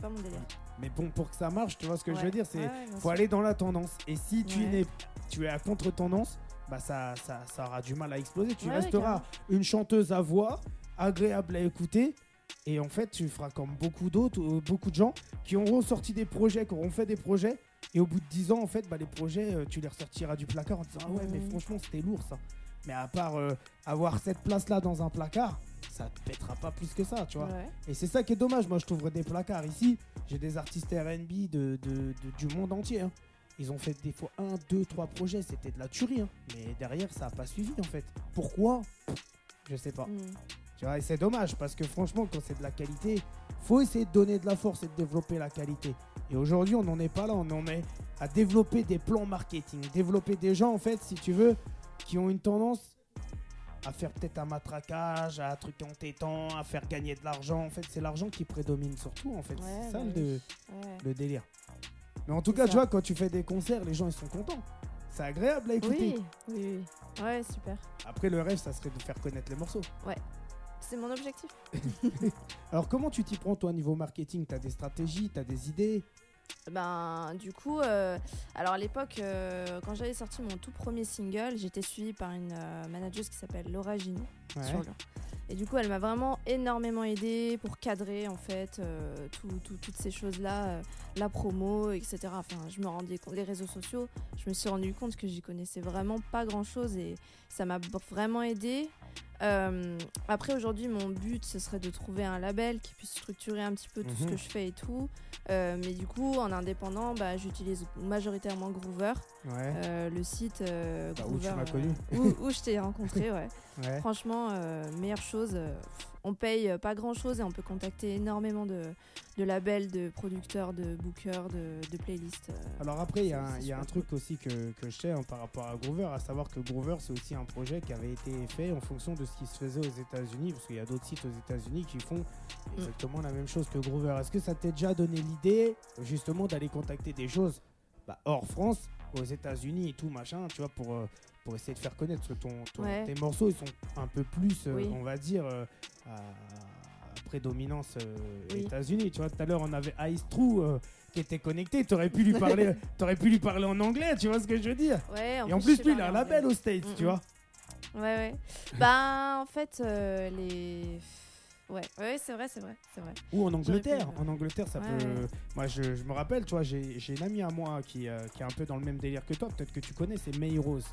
pas mon délire. Mais bon, pour que ça marche, tu vois ce que je veux dire, c'est Ouais, faut aller dans la tendance. Et si tu, n'es, tu es à contre-tendance, bah ça, ça, ça aura du mal à exploser. Tu resteras une chanteuse à voix, agréable à écouter. Et en fait, tu feras comme beaucoup d'autres, euh, beaucoup de gens qui auront sorti des projets, qui auront fait des projets. Et au bout de 10 ans, en fait, bah, les projets, euh, tu les ressortiras du placard en disant Ah ouais, mais franchement, c'était lourd ça. Mais à part euh, avoir cette place-là dans un placard, ça te pètera pas plus que ça, tu vois. Ouais. Et c'est ça qui est dommage. Moi, je trouverais des placards ici. J'ai des artistes RB de, de- de- du monde entier. hein. Ils ont fait des fois un, deux, trois projets. C'était de la tuerie. hein. Mais derrière, ça n'a pas suivi en fait. Pourquoi? Je sais pas. Mm. Tu vois, et c'est dommage parce que franchement, quand c'est de la qualité, faut essayer de donner de la force et de développer la qualité. Et aujourd'hui, on n'en est pas là. On en est à développer des plans marketing, développer des gens en fait, si tu veux, qui ont une tendance à faire peut-être un matraquage, à un truc entêtant, à faire gagner de l'argent. En fait, c'est l'argent qui prédomine surtout. En fait, Ouais, c'est ça bah le. Ouais. délire. Mais en tout cas, ça. tu vois, quand tu fais des concerts, les gens ils sont contents. C'est agréable à écouter. Oui, oui, oui. Ouais, super. Après, le rêve, ça serait de faire connaître les morceaux. C'est mon objectif. Alors, comment tu t'y prends, toi, niveau marketing? T'as des stratégies, t'as des idées? Ben, du coup, euh, alors à l'époque, euh, quand j'avais sorti mon tout premier single, j'étais suivie par une euh, manageuse qui s'appelle Laura Ginou Ouais. sur Lyon. Et du coup, elle m'a vraiment énormément aidée pour cadrer en fait euh, tout- tout- toutes ces choses-là, euh, la promo, etc. Enfin, je me rendais compte, les réseaux sociaux, je me suis rendu compte que j'y connaissais vraiment pas grand-chose et ça m'a vraiment aidée. Euh, après, aujourd'hui, mon but, ce serait de trouver un label qui puisse structurer un petit peu tout ce Mhm. que je fais et tout. Euh, mais du coup, en indépendant, bah, j'utilise majoritairement Groover, Ouais. euh, le site Bah, où tu m'as connu. où, où je t'ai rencontré, ouais. Ouais. Franchement, euh, meilleure chose. euh, on paye euh, pas grand chose et on peut contacter énormément de, de labels, de producteurs, de bookers, de, de playlists. euh. Alors après, il y a, un- y a truc aussi que, que je sais hein, par rapport à Groover, à savoir que Groover, c'est aussi un projet qui avait été fait en fonction de ce qui se faisait aux États-Unis, parce qu'il y a d'autres sites aux États-Unis qui font exactement la même chose que Groover. Est-ce que ça t'est déjà donné l'idée, justement, d'aller contacter des choses bah, hors France, aux États-Unis et tout, machin, tu vois, pour, pour essayer de faire connaître ton, ton- Ouais. tes morceaux, ils sont un peu plus, euh, Oui. on va dire, euh, à, prédominance euh, Oui. États-Unis. Tu vois, tout à l'heure, on avait Ice True qui était connecté. Tu aurais pu lui parler, t'aurais pu lui parler en anglais, tu vois ce que je veux dire? Ouais, Et en plus, sais lui, il a un label aux States, tu Mm, vois. Ouais, ouais. bah, en fait, euh, les. Ouais, ouais, c'est vrai, c'est vrai, c'est vrai. Ou en Angleterre. En Angleterre, ça ouais, peut. ouais. Moi, je, je me rappelle, tu vois, j'ai j'ai une amie à moi qui, euh, qui est un peu dans le même délire que toi. Peut-être que tu connais, c'est May Rose.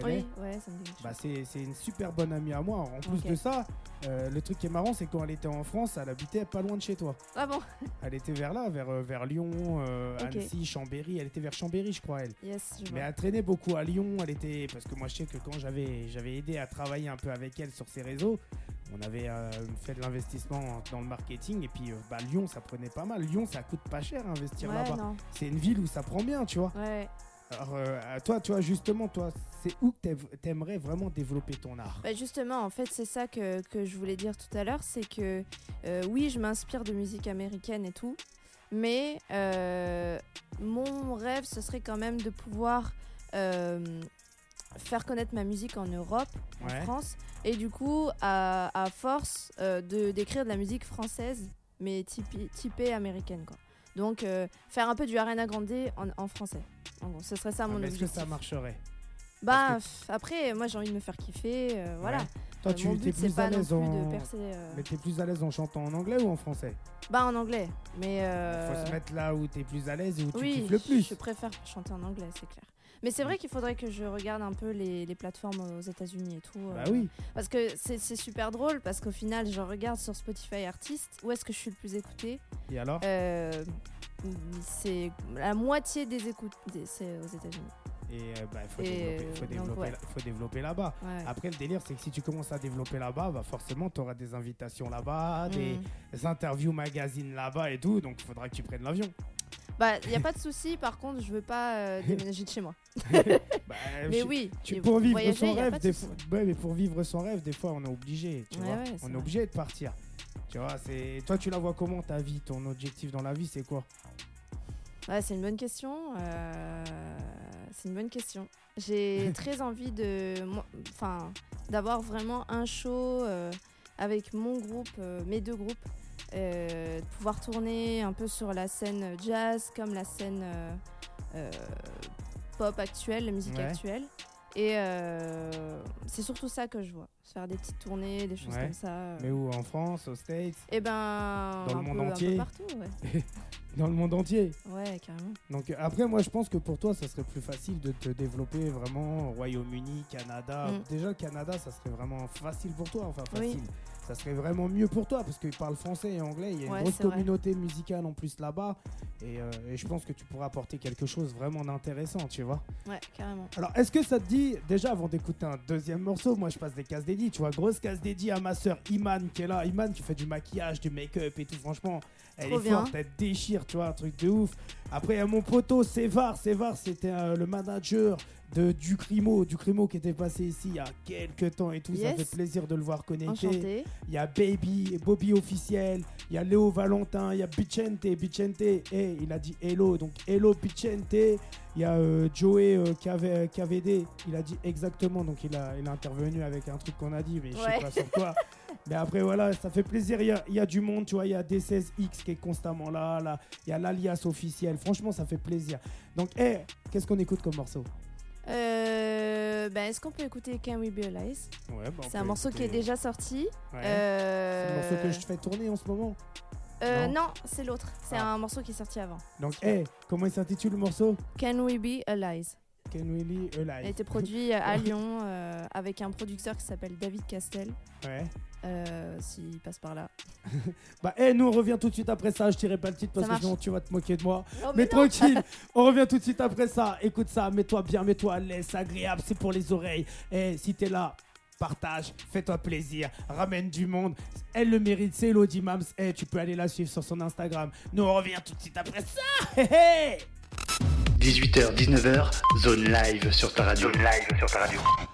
Connais Oui, ouais, ça me dit quelque Bah, c'est c'est une super bonne amie à moi. En plus Ok. de ça, euh, le truc qui est marrant, c'est quand elle était en France, elle habitait pas loin de chez toi. Ah bon? Elle était vers là, vers, euh, vers Lyon, euh, Ok. Annecy, Chambéry. Elle était vers Chambéry, je crois, elle. Yes, je Mais vois. elle traînait beaucoup à Lyon. Elle était parce que moi je sais que quand j'avais j'avais aidé à travailler un peu avec elle sur ses réseaux, on avait euh, fait de l'investissement dans le marketing et puis euh, bah, Lyon ça prenait pas mal. Lyon ça coûte pas cher à investir Ouais, là-bas. non. C'est une ville où ça prend bien, tu vois. Ouais. Alors euh, toi, tu vois justement, toi, c'est où que t'aimerais vraiment développer ton art? Bah justement, en fait, c'est ça que, que je voulais dire tout à l'heure, c'est que euh, oui, je m'inspire de musique américaine et tout, mais euh, mon rêve, ce serait quand même de pouvoir faire connaître ma musique en Europe, en. France, et du coup, à, à force de d'écrire de la musique française, mais typée, typée américaine, quoi. Donc, euh, faire un peu du Arena Grande en, en français. En gros, ce serait ça Ouais, mon mais Est-ce que objectif. ça marcherait? Bah, après, moi, j'ai envie de me faire kiffer, euh, voilà. Toi, Euh, tu es plus à l'aise en. percer. euh, Mais t'es plus à l'aise en chantant en anglais ou en français? Bah en anglais, mais. euh, Faut se mettre là où t'es plus à l'aise et où tu Oui, kiffes le plus. je préfère chanter en anglais, c'est clair. Mais c'est vrai qu'il faudrait que je regarde un peu les, les plateformes aux États-Unis et tout. Bah euh, oui. Parce que c'est c'est super drôle, parce qu'au final, je regarde sur Spotify Artistes, où est-ce que je suis le plus écouté Et alors? Euh, C'est la moitié des écoutes, c'est aux États-Unis. Et euh, bah, il faut, faut, développer, ouais. faut développer là-bas. Ouais. Après, le délire, c'est que si tu commences à développer là-bas, bah forcément, tu auras des invitations là-bas, des, Mm. des interviews magazines là-bas et tout. Donc, il faudra que tu prennes l'avion. Bah, il n'y a pas de souci, par contre, je veux pas euh, déménager de chez moi. Bah, Mais je- oui, tu- pour vivre voyager, son rêve, de fois, ouais, mais pour vivre son rêve, des fois, on est obligé. Tu Ouais, vois, ouais, on est obligé de partir. Tu vois, c'est toi, tu la vois comment ta vie, ton objectif dans la vie, c'est quoi? Ouais, c'est une bonne question. euh, C'est une bonne question. J'ai très envie de, enfin, d'avoir vraiment un show euh, avec mon groupe, euh, mes deux groupes, de pouvoir tourner un peu sur la scène jazz comme la scène euh, euh, pop actuelle, la musique Ouais. actuelle. Et euh, c'est surtout ça que je vois, faire des petites tournées, des choses Ouais. comme ça. euh. Mais où En France, aux States, Et ben, Dans le monde peu- un peu entier. partout, ouais. dans le monde entier. Ouais, carrément. Donc euh, après, moi, je pense que pour toi, ça serait plus facile de te développer vraiment au Royaume-Uni, Canada. Mm. Déjà, Canada, ça serait vraiment facile pour toi. Enfin, Oui. Ça serait vraiment mieux pour toi parce qu'ils parlent français et anglais. Il y a une Ouais, grosse vrai. communauté musicale en plus là-bas. Et, euh, et je pense que tu pourras apporter quelque chose vraiment d'intéressant, tu vois. Ouais, carrément. Alors, est-ce que ça te dit, déjà avant d'écouter un deuxième morceau, moi je passe des cases dédiées, tu vois, grosse case dédiée à ma soeur Iman qui est là. Iman qui fait du maquillage, du make-up et tout, franchement, elle Trop est bien. forte, elle déchire, tu vois, un truc de ouf. Après, il y a mon poteau Sévar. Sévar, c'était euh, le manager de Ducrimo, Ducrimo qui était passé ici il y a quelques temps et tout. Ça Yes. fait plaisir de le voir connecté. Il y a Baby, Bobby officiel, il y a Léo Valentin, il y a Bicente, Bicente, et il a dit hello, donc hello Bicente. Il y a euh, Joey euh, KV- KVD, il a dit exactement, donc il a, il a intervenu avec un truc qu'on a dit, mais je sais Ouais. pas sur quoi. mais après voilà, ça fait plaisir, il y a, il y a du monde, tu vois, il y a D16X qui est constamment là, là. il y a l'alias officiel, franchement ça fait plaisir. Donc, hé, qu'est-ce qu'on écoute comme morceau? Euh, ben, Est-ce qu'on peut écouter Can We Be Alive Ouais, bah, on C'est un morceau qui est déjà sorti. Ouais. Euh, C'est le morceau que je fais tourner en ce moment? euh, Non. non, c'est l'autre. C'est Ah. un morceau qui est sorti avant. Donc, hé, comment il s'intitule le morceau? Can We Be Alive Ken Willy, E Il a été produit à Lyon euh, avec un producteur qui s'appelle David Castel, Ouais. euh, s'il passe par là. Bah, eh, nous on revient tout de suite après ça. Je tirerai pas le titre parce que sinon tu vas te moquer de moi. Oh, mais tranquille, on revient tout de suite après ça. Écoute ça, mets-toi bien, mets-toi à l'aise, agréable, c'est pour les oreilles. Et si t'es là, partage, fais-toi plaisir, ramène du monde. Elle le mérite, c'est Elodie Mams. Eh, tu peux aller la suivre sur son Instagram. Nous on revient tout de suite après ça. Hé. 18h, 19h, zone live sur ta radio. Zone live sur ta radio.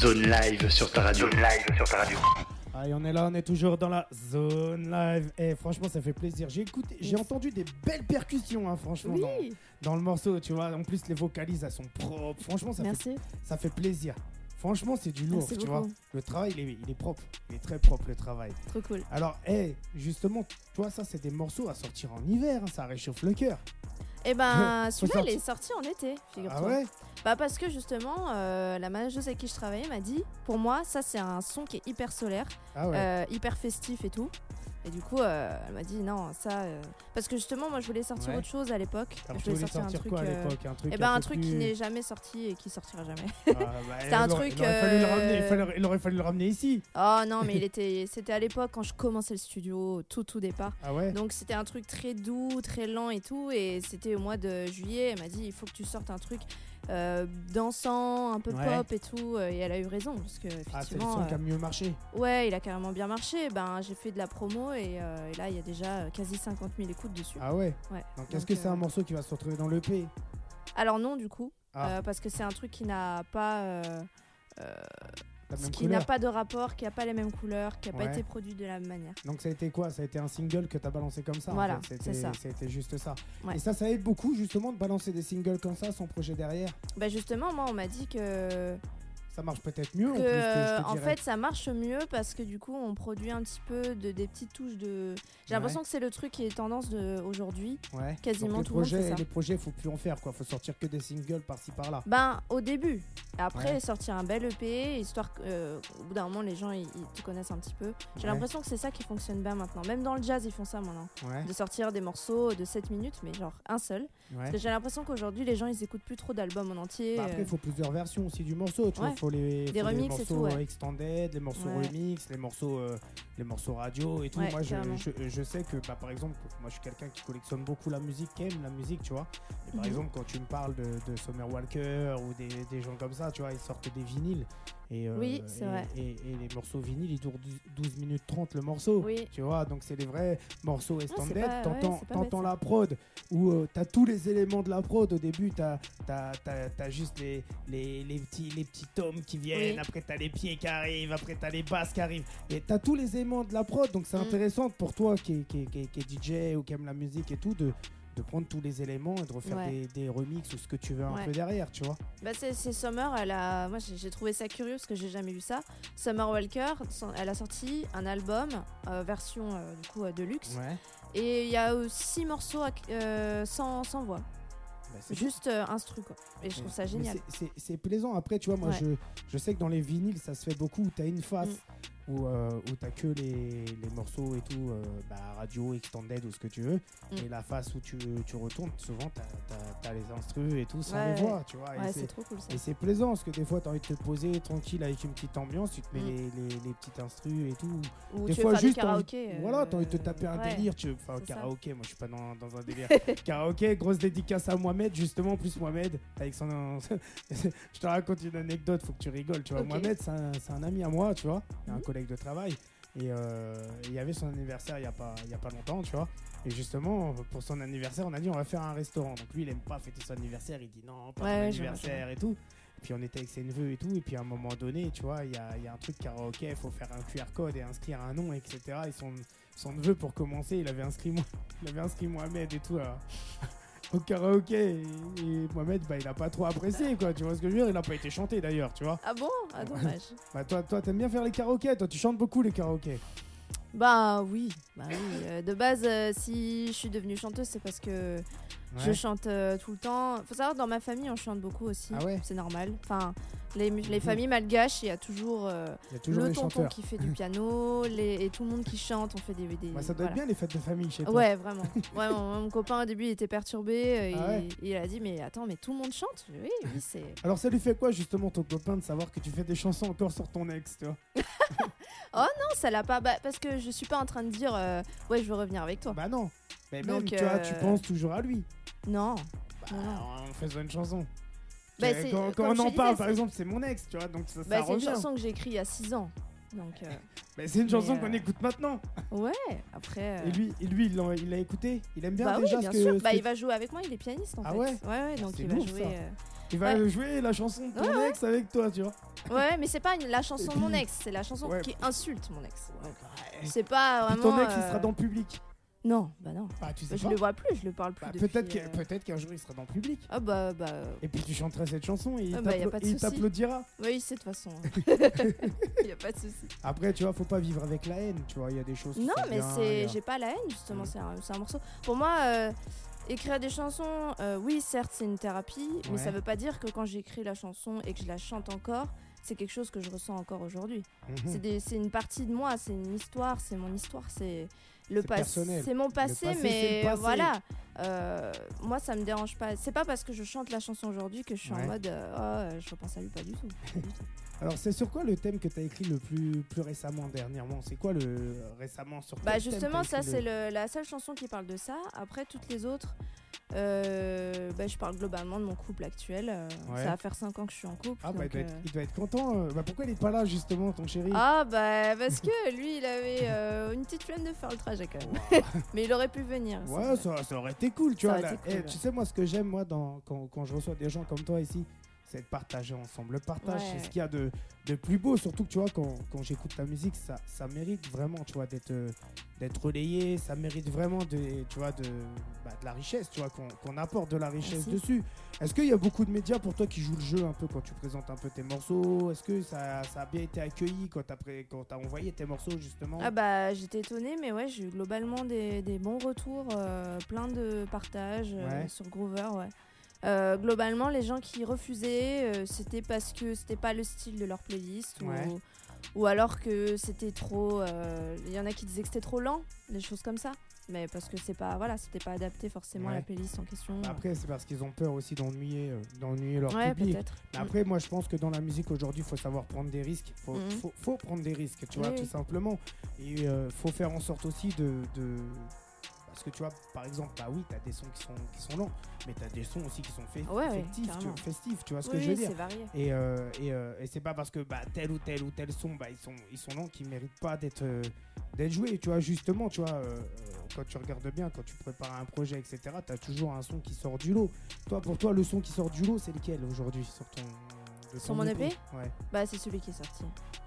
Zone live sur ta radio. Zone live sur ta radio. Allez, on est là, on est toujours dans la zone live. Et franchement, ça fait plaisir. J'ai écouté, j'ai entendu des belles percussions, hein, franchement, Oui, dans, dans le morceau. Tu vois, en plus, les vocalises, elles sont propres. Franchement, ça, fait, merci. ça fait plaisir. Franchement, c'est du lourd, Merci tu beaucoup. vois. Le travail, il est, il est propre. Il est très propre, le travail. Trop cool. Alors, hey, justement, tu vois, ça, c'est des morceaux à sortir en hiver. hein, ça réchauffe le cœur. Et ben, celui-là, il est sorti en été, Ah figure-toi. ouais? Bah parce que justement, euh, la manageuse avec qui je travaillais m'a dit, pour moi, ça c'est un son qui est hyper solaire, Ah ouais. euh, hyper festif et tout. Et du coup, euh, elle m'a dit non, ça. euh, Parce que justement, moi, je voulais sortir Ouais. autre chose à l'époque. Alors, je tu voulais sortir un truc. quoi à euh, l'époque Un truc eh ben, un peu truc plus- qui n'est jamais sorti et qui sortira jamais. Ah, bah, C'était un il aurait- truc, Il aurait fallu le euh, ramener. Il, fallait- il aurait fallu le ramener ici. Oh non, mais il était, c'était à l'époque quand je commençais le studio, tout tout départ. Ah ouais? Donc c'était un truc très doux, très lent et tout. Et c'était au mois de juillet. Elle m'a dit il faut que tu sortes un truc euh, dansant, un peu Ouais. pop et tout. Et elle a eu raison parce que Ah, c'est le effectivement, son qui a mieux marché. ouais, il a carrément bien marché. Ben j'ai fait de la promo et, euh, et là il y a déjà euh, quasi 50 000 écoutes dessus. Ah ouais Ouais. Donc, est-ce que c'est euh, un morceau qui va se retrouver dans l'EP Alors non du coup, Ah. parce que c'est un truc qui n'a pas. qui n'a pas de rapport, qui n'a pas les mêmes couleurs, qui n'a Ouais. pas été produit de la même manière. Donc ça a été quoi? Ça a été un single que t'as balancé comme ça en Voilà, fait. c'est ça. C'était juste ça. Ouais. Et ça, ça aide beaucoup justement de balancer des singles comme ça, sans projet derrière. Bah justement, moi on m'a dit que Ça marche peut-être mieux en que, plus. je te euh, en fait ça marche mieux parce que du coup on produit un petit peu de des petites touches de j'ai l'impression que c'est le truc qui est tendance de aujourd'hui ouais. quasiment les tout le monde projets, fait ça. Les projets, faut plus en faire quoi. Faut sortir que des singles par-ci par-là. ben au début après Ouais. sortir un bel EP histoire qu'au bout d'un moment les gens ils, ils te connaissent un petit peu j'ai l'impression que c'est ça qui fonctionne bien maintenant même dans le jazz ils font ça maintenant Ouais. de sortir des morceaux de 7 minutes mais genre un seul ouais. Parce que j'ai l'impression qu'aujourd'hui les gens ils écoutent plus trop d'albums en entier Bah, après, euh, il faut plusieurs versions aussi du morceau. Tu vois, faut les, Des faut les et morceaux tout, ouais. extended, les morceaux remix, les morceaux, euh, les morceaux radio et tout. Moi, je, je sais que, bah, par exemple, moi, je suis quelqu'un qui collectionne beaucoup la musique, qui aime la musique, tu vois. Et par Mhm. exemple, quand tu me parles de, de Summer Walker ou des, des gens comme ça, tu vois, ils sortent des vinyles. Et, euh, Oui, c'est et- vrai. Et, et les morceaux vinyles, ils durent 12 minutes 30 le morceau. Oui. Tu vois, donc c'est des vrais morceaux ouais, T'entends la prod où euh, t'as tous les éléments de la prod. Au début, t'as as, juste les, les, les petits, les petits tomes qui viennent. Oui. Après, t'as les pieds qui arrivent. Après, t'as les basses qui arrivent. Et t'as tous les éléments de la prod. Donc, c'est Mm. intéressant pour toi qui est, qui, est, qui est- qui est DJ ou qui aime la musique et tout de, de prendre tous les éléments et de refaire Ouais. des, des remixes ou ce que tu veux un Ouais. peu derrière, tu vois. Bah c'est Summer, elle a, moi j'ai trouvé ça curieux parce que j'ai jamais vu ça. Summer Walker, elle a sorti un album euh, version euh, du coup euh, deluxe Ouais. et il y a six morceaux euh, sans, sans voix, Bah, juste euh, instru quoi. Et je trouve ça génial. c'est- plaisant. Après, tu vois, moi, Ouais. je, je sais que dans les vinyles, ça se fait beaucoup. Tu as une face Mm. Où, euh, où tu que les, les morceaux et tout, euh, bah, radio, extended ou ce que tu veux. Mm. Et la face où tu, tu retournes, souvent, tu as, les instrus et tout sans Ouais, les voix, tu vois. Et Ouais, c'est- trop cool ça. et c'est plaisant parce que des fois, tu as envie de te poser tranquille avec une petite ambiance, tu te mets Mm. les, les, les petites instrus et tout. Ou des tu fois, veux faire juste, des t'as envie- euh, Voilà, t'as envie de te taper un ouais. délire. Tu... Enfin, ça. karaoké, moi je suis pas dans, dans un délire. karaoké, grosse dédicace à Mohamed, justement, plus Mohamed, avec son. je te raconte une anecdote, faut que tu rigoles. Tu vois. Mohamed, c'est un, un ami à moi, tu vois, un Mhm. Collègue de travail. Et euh, il y avait son anniversaire il y a pas, il y a pas longtemps, tu vois. Et justement, pour son anniversaire, on a dit on va faire un restaurant. Donc lui, il aime pas fêter son anniversaire, il dit non, pas Ouais, mon anniversaire et tout. Et puis on était avec ses neveux et tout. Et puis à un moment donné, tu vois, il y a, y a un truc karaoké, il faut faire un QR code et inscrire un nom, etc. Et son, son neveu, pour commencer, il avait inscrit, Mo- il avait inscrit Mohamed et tout à- au karaoké. Et, Mohamed, bah, il a pas trop apprécié, quoi. Tu vois ce que je veux dire? Il a pas été chanté d'ailleurs, tu vois. Ah bon? Ah dommage. Bah, toi, toi, t'aimes bien faire les karaokés, toi, tu chantes beaucoup les karaokés. bah oui, bah oui. euh, de base, euh, si je suis devenue chanteuse, c'est parce que je chante euh, tout le temps. Faut savoir, dans ma famille, on chante beaucoup aussi. Ah ouais C'est normal. Enfin, les, Mhm. familles malgaches, il y a toujours, euh, y a toujours le tonton chanteurs. qui fait du piano les, et tout le monde qui chante. On fait des. des Bah, ça doit voilà. être bien les fêtes de famille chez toi. Ouais, vraiment. Ouais, mon, mon copain au début il était perturbé. euh, Ah ouais il, a dit Mais attends, mais tout le monde chante Oui, oui, c'est. Alors ça lui fait quoi justement ton copain de savoir que tu fais des chansons encore sur ton ex, tu vois Non, ça l'a pas. bah, parce que je suis pas en train de dire euh, Ouais, je veux revenir avec toi. Bah non. Mais même, Donc, tu vois, tu euh, penses toujours à lui. Non. Bah, Non, non. en faisant une chanson. Bah, quand, quand comme on en parle, par exemple, c'est mon ex, tu vois, donc ça, ça Bah, c'est une chanson que j'ai écrite il y a 6 ans. Donc, euh, Bah, c'est une chanson qu'on euh, écoute maintenant. ouais, après. euh, Et lui, et lui il l'a il l'a écouté. Il aime bien bah oui, déjà bien ce que, sûr. ce Bah, que- il va jouer avec moi, il est pianiste en Ah fait. ouais ouais, donc c'est il va jouer. ça. euh, il va ouais. jouer la chanson de ton Ouais, ex avec toi, tu vois. Ouais, mais c'est pas la chanson de mon ex, c'est la chanson Ouais. qui insulte mon ex. Donc, Ouais. c'est pas Puis vraiment. ton ex, il euh, sera dans le public. Non, bah non. Bah, tu sais je pas. le vois plus, je le parle plus. Bah, peut-être euh, peut-être qu'un jour il sera dans le public. Ah bah bah. Et puis tu chanteras cette chanson et il Ah bah, t'applaudira. Oui, c'est de toute façon. Il y a pas de souci. Après, tu vois, faut pas vivre avec la haine, tu vois. Il y a des choses. Non, mais c'est, a- j'ai pas la haine justement. C'est un, morceau. Pour moi, euh, écrire des chansons, euh, oui, certes, c'est une thérapie, mais ça veut pas dire que quand j'écris la chanson et que je la chante encore, c'est quelque chose que je ressens encore aujourd'hui. C'est des- c'est une partie de moi, c'est une histoire, c'est mon histoire, c'est le passé. C'est mon passé, mais passé. voilà. Euh, moi, ça me dérange pas. C'est pas parce que je chante la chanson aujourd'hui que je suis Ouais. en mode euh, oh, je repense à lui, pas du tout. Pas du tout. Alors, c'est sur quoi le thème que tu as écrit le plus, plus récemment, dernièrement? C'est quoi le récemment sur Bah quel thème justement, ça c'est le- la seule chanson qui parle de ça. Après toutes les autres, euh, bah, je parle globalement de mon couple actuel. Euh, Ouais. Ça va faire 5 ans que je suis en couple. Ah, bah, il donc, doit, être, euh, il doit être content. euh. Bah, pourquoi il est pas là, justement, ton chéri? Ah bah parce que lui il avait une petite flemme de faire le trajet quand même. Mais il aurait pu venir. Ouais, ça, ça aurait été cool, tu Ça vois. là. Eh, tu sais, moi, ce que j'aime, moi, dans, quand, quand je reçois des gens comme toi ici, c'est de partager ensemble. Le partage, Ouais. c'est ce qu'il y a de, de plus beau. Surtout que, tu vois, quand, quand j'écoute ta musique, ça, ça mérite vraiment, tu vois, d'être d'être relayé. Ça mérite vraiment de, tu vois, de, bah, de la richesse, tu vois, qu'on qu'on apporte de la richesse Merci. dessus. Est-ce qu'il y a beaucoup de médias pour toi qui jouent le jeu un peu quand tu présentes un peu tes morceaux? Est-ce que ça, ça a bien été accueilli quand tu as, envoyé tes morceaux, justement? Ah bah j'étais étonnée mais ouais j'ai eu globalement des, des bons retours, euh, plein de partages euh, sur Groover ouais. Euh, globalement les gens qui refusaient euh, c'était parce que c'était pas le style de leur playlist Ouais. ou, ou alors que c'était trop euh, il y en a qui disaient que c'était trop lent, des choses comme ça. Mais parce que c'est pas voilà, c'était pas adapté forcément à la playlist en question. Après, c'est parce qu'ils ont peur aussi d'ennuyer d'ennuyer leur ouais, public. Mais Après, moi, je pense que dans la musique aujourd'hui, il faut savoir prendre des risques. Il faut, Mhm. faut, faut prendre des risques, tu vois, Oui, tout simplement. Et il faut faire en sorte aussi de, de- Parce que tu vois, par exemple, bah oui, tu as des sons qui sont, qui sont lents, mais tu as des sons aussi qui sont fait, Ouais, ouais, festifs, tu, festifs, tu vois ce Oui, que je veux oui, dire varié. et, euh, et, euh, et c'est pas parce que bah, tel ou tel ou tel son, bah, ils sont, ils sont lents qu'ils méritent pas d'être euh, d'être joués. Tu vois, justement, tu vois, quand tu regardes bien, quand tu prépares un projet, etc., tu as toujours un son qui sort du lot. Toi, pour toi, le son qui sort du lot, c'est lequel aujourd'hui sur ton. De Sur mon EP? Ouais, Bah c'est celui qui est sorti.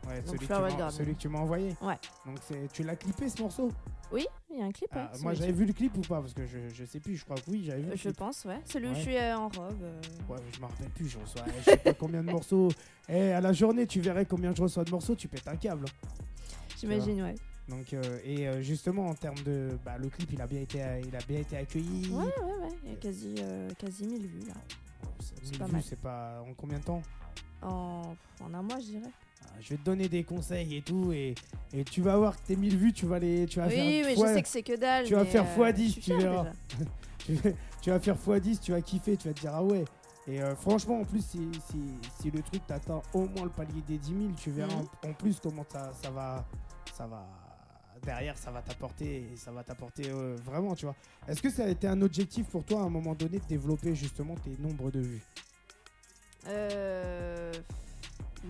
ouais Donc, celui, que celui que tu m'as envoyé. Ouais. Donc c'est- tu l'as clippé ce morceau? Oui, il y a un clip. Ah, Moi j'avais vu le clip ou pas? Parce que je, je sais plus, je crois que oui, j'avais vu. le Je clip. pense, ouais. Celui où je suis euh, en robe. euh, Ouais, mais je me rappelle plus, je reçois je sais pas combien de morceaux. Eh, à la journée, tu verrais combien je reçois de morceaux, tu pètes un câble. J'imagine, ouais. Donc, euh, et euh, justement, en termes de. Bah, le clip, il a bien été, il a bien été accueilli. Ouais, ouais, ouais. Il y a quasi, euh, quasi 1000 vues là. C'est- c'est 1000 pas vues, mal. c'est pas. En combien de temps? En, en un mois, je dirais. Ah, Je vais te donner des conseils et tout. Et, et tu vas voir que tes 1000 vues, tu vas les. Tu vas Oui, faire mais fois- je sais que c'est que dalle. tu vas mais, faire euh, fois 10, je suis tu fière, verras. déjà. tu, vas- tu vas faire x10, tu vas kiffer, tu vas te dire ah ouais. Et euh, franchement, en plus, si, si, si le truc t'atteint au moins le palier des 10 000, tu verras Mhm. en, en plus comment ça, ça va. Ça va derrière, ça va t'apporter. Ça va t'apporter euh, vraiment, tu vois. Est-ce que ça a été un objectif pour toi à un moment donné de développer justement tes nombres de vues? Euh,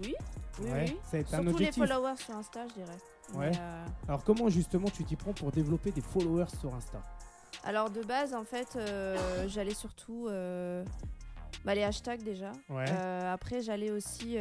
Oui, oui, Ouais, oui. ça a été un Surtout les followers sur Insta, je dirais. Ouais. Euh, Alors, comment justement tu t'y prends pour développer des followers sur Insta? Alors de base, en fait, euh, j'allais surtout euh, bah, les hashtags déjà. Ouais. Après, j'allais aussi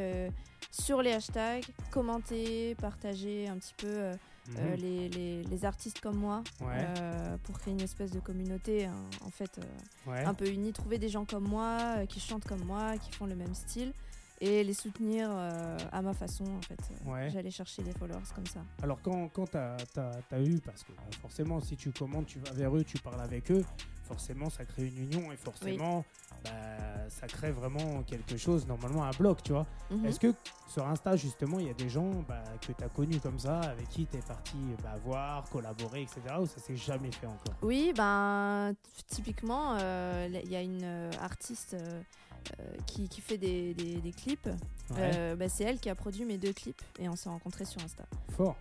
sur les hashtags commenter, partager un petit peu euh, euh, Mhm. les, les- les artistes comme moi Ouais. euh, pour créer une espèce de communauté hein, en fait euh, ouais. un peu unie, trouver des gens comme moi qui chantent comme moi, qui font le même style et les soutenir euh, à ma façon en fait. Euh, Ouais. J'allais chercher des followers comme ça. Alors quand, quand tu as, eu, parce que forcément si tu commandes, tu vas vers eux, tu parles avec eux, forcément ça crée une union et forcément bah, ça crée vraiment quelque chose, normalement un bloc, tu vois. Mhm. Est-ce que sur Insta justement il y a des gens bah, que tu as connus comme ça, avec qui tu es parti bah, voir, collaborer, etc. ou ça s'est jamais fait encore? Oui, ben typiquement, euh, il y a une artiste euh, qui, qui fait des, des- des clips. Ouais, Euh, bah, c'est elle qui a produit mes deux clips et on s'est rencontrés sur Insta. fort.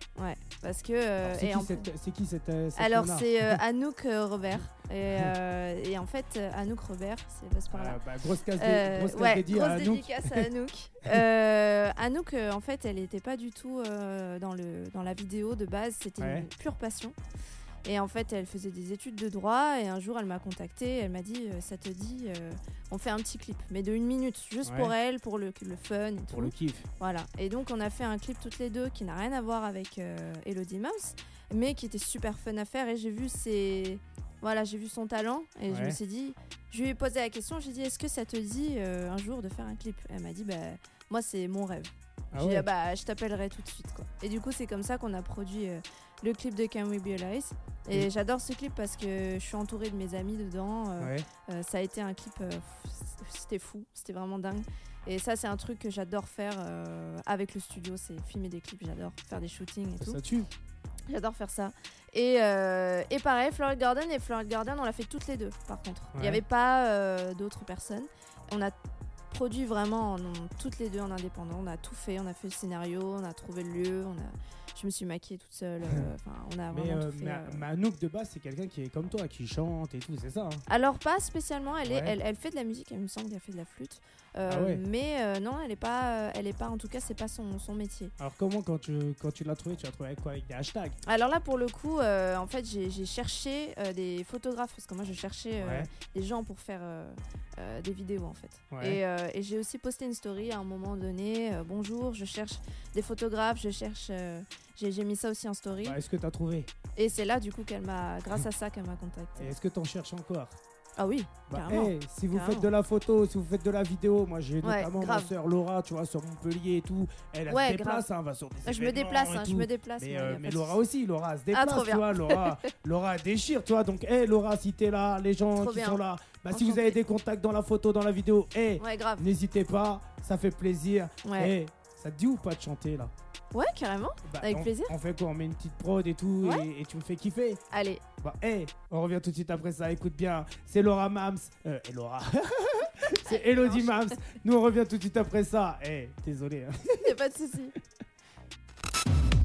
Parce que euh, C'est qui, en- cette- qui cette, euh, cette alors c'est euh, Anouk euh, Robert et, euh, et en fait euh, Anouk Robert c'est passe par là. Euh, bah, grosse case, dé- Euh, grosse case ouais, dédiée grosse à Anouk. dédicace à Anouk. Euh, Anouk, euh, en fait, elle n'était pas du tout euh, dans, le, dans la vidéo de base, c'était Ouais. une pure passion. Et en fait, elle faisait des études de droit et un jour, elle m'a contactée, elle m'a dit euh, Ça te dit, euh, on fait un petit clip, mais de une minute, juste Ouais. pour elle, pour le, le fun et Pour tout. le kiff. Voilà. Et donc, on a fait un clip toutes les deux qui n'a rien à voir avec euh, Elodie Mouse, mais qui était super fun à faire. Et j'ai vu ses. Voilà, j'ai vu son talent et je me suis dit, je lui ai posé la question, j'ai dit, est-ce que ça te dit euh, un jour de faire un clip? Elle m'a dit, bah, moi, c'est mon rêve. Ah dit, ouais. ah bah, je t'appellerai tout de suite. Quoi. Et du coup, c'est comme ça qu'on a produit euh, le clip de Can We Be Alive. Et j'adore ce clip parce que je suis entourée de mes amis dedans. euh, Ouais. euh, ça a été un clip, c'était fou, c'était vraiment dingue. Et ça, c'est un truc que j'adore faire avec le studio, c'est filmer des clips, j'adore faire des shootings et tout. Ça tue. J'adore faire ça. Et, euh, et pareil, Floral Garden et Floral Garden, on l'a fait toutes les deux, par contre. Il n'y Ouais. avait pas euh, d'autres personnes. On a produit vraiment en- toutes les deux en indépendant. On a tout fait, on a fait le scénario, on a trouvé le lieu, on a... je me suis maquillée toute seule. euh, on a Mais, vraiment euh, tout fait. mais, euh. mais Anouk de base, c'est quelqu'un qui est comme toi, qui chante et tout, c'est ça. hein? Alors pas spécialement, elle, est, Ouais. elle, elle fait de la musique, elle me semble qu'elle fait de la flûte. Euh, Ah ouais. Mais euh, non, elle est pas, euh, elle est pas, en tout cas, c'est pas son, son métier. Alors comment quand tu, quand tu l'as trouvé, tu l'as trouvé avec quoi? Avec des hashtags? Alors là, pour le coup, euh, en fait, j'ai cherché des photographes parce que moi, je cherchais Ouais. des gens pour faire des vidéos en fait. Ouais. Et, et j'ai aussi posté une story à un moment donné. Bonjour, je cherche des photographes, je cherche. j'ai mis ça aussi en story. Bah, Est-ce que tu as trouvé? Et c'est là, du coup, qu'elle m'a, grâce à ça, qu'elle m'a contacté. Est-ce que tu en cherches encore? Ah oui, Bah, carrément. hey, si vous Carrément. faites de la photo, si vous faites de la vidéo, moi j'ai Ouais, notamment ma soeur Laura, tu vois, sur Montpellier et tout. Elle, Ouais, se déplace, hein, va sur des Ah, je me déplace, hein, je me déplace. Mais, euh, mais de Laura aussi, Laura se déplace, trop tu vois. Laura, Laura déchire, tu vois. Donc, hey, Laura, si t'es là, les gens Trop qui bien. sont là, bah, si vous avez des contacts dans la photo, dans la vidéo, hey, Ouais, n'hésitez pas, ça fait plaisir. Ouais, Hey, ça te dit ou pas de chanter là ouais carrément. Bah, Avec on- plaisir. On fait quoi? On met une petite prod et tout, Ouais. et, et tu me fais kiffer. Allez, Bah, hey, on revient tout de suite après ça. Écoute bien, c'est Laura Mams. Euh, et Laura. c'est Elodie Mams. Nous, on revient tout de suite après ça. Hey, désolé. hein. y a pas de souci.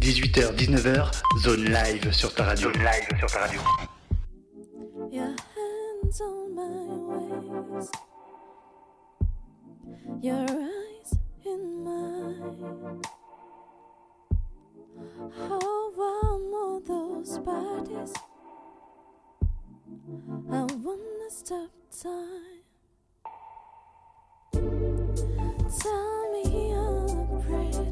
18h, 19h, zone live sur ta radio. Zone live sur ta radio. Your hands on my waist, your eyes in mine. How warm all those bodies. I wanna stop time. Tell me you're pretty.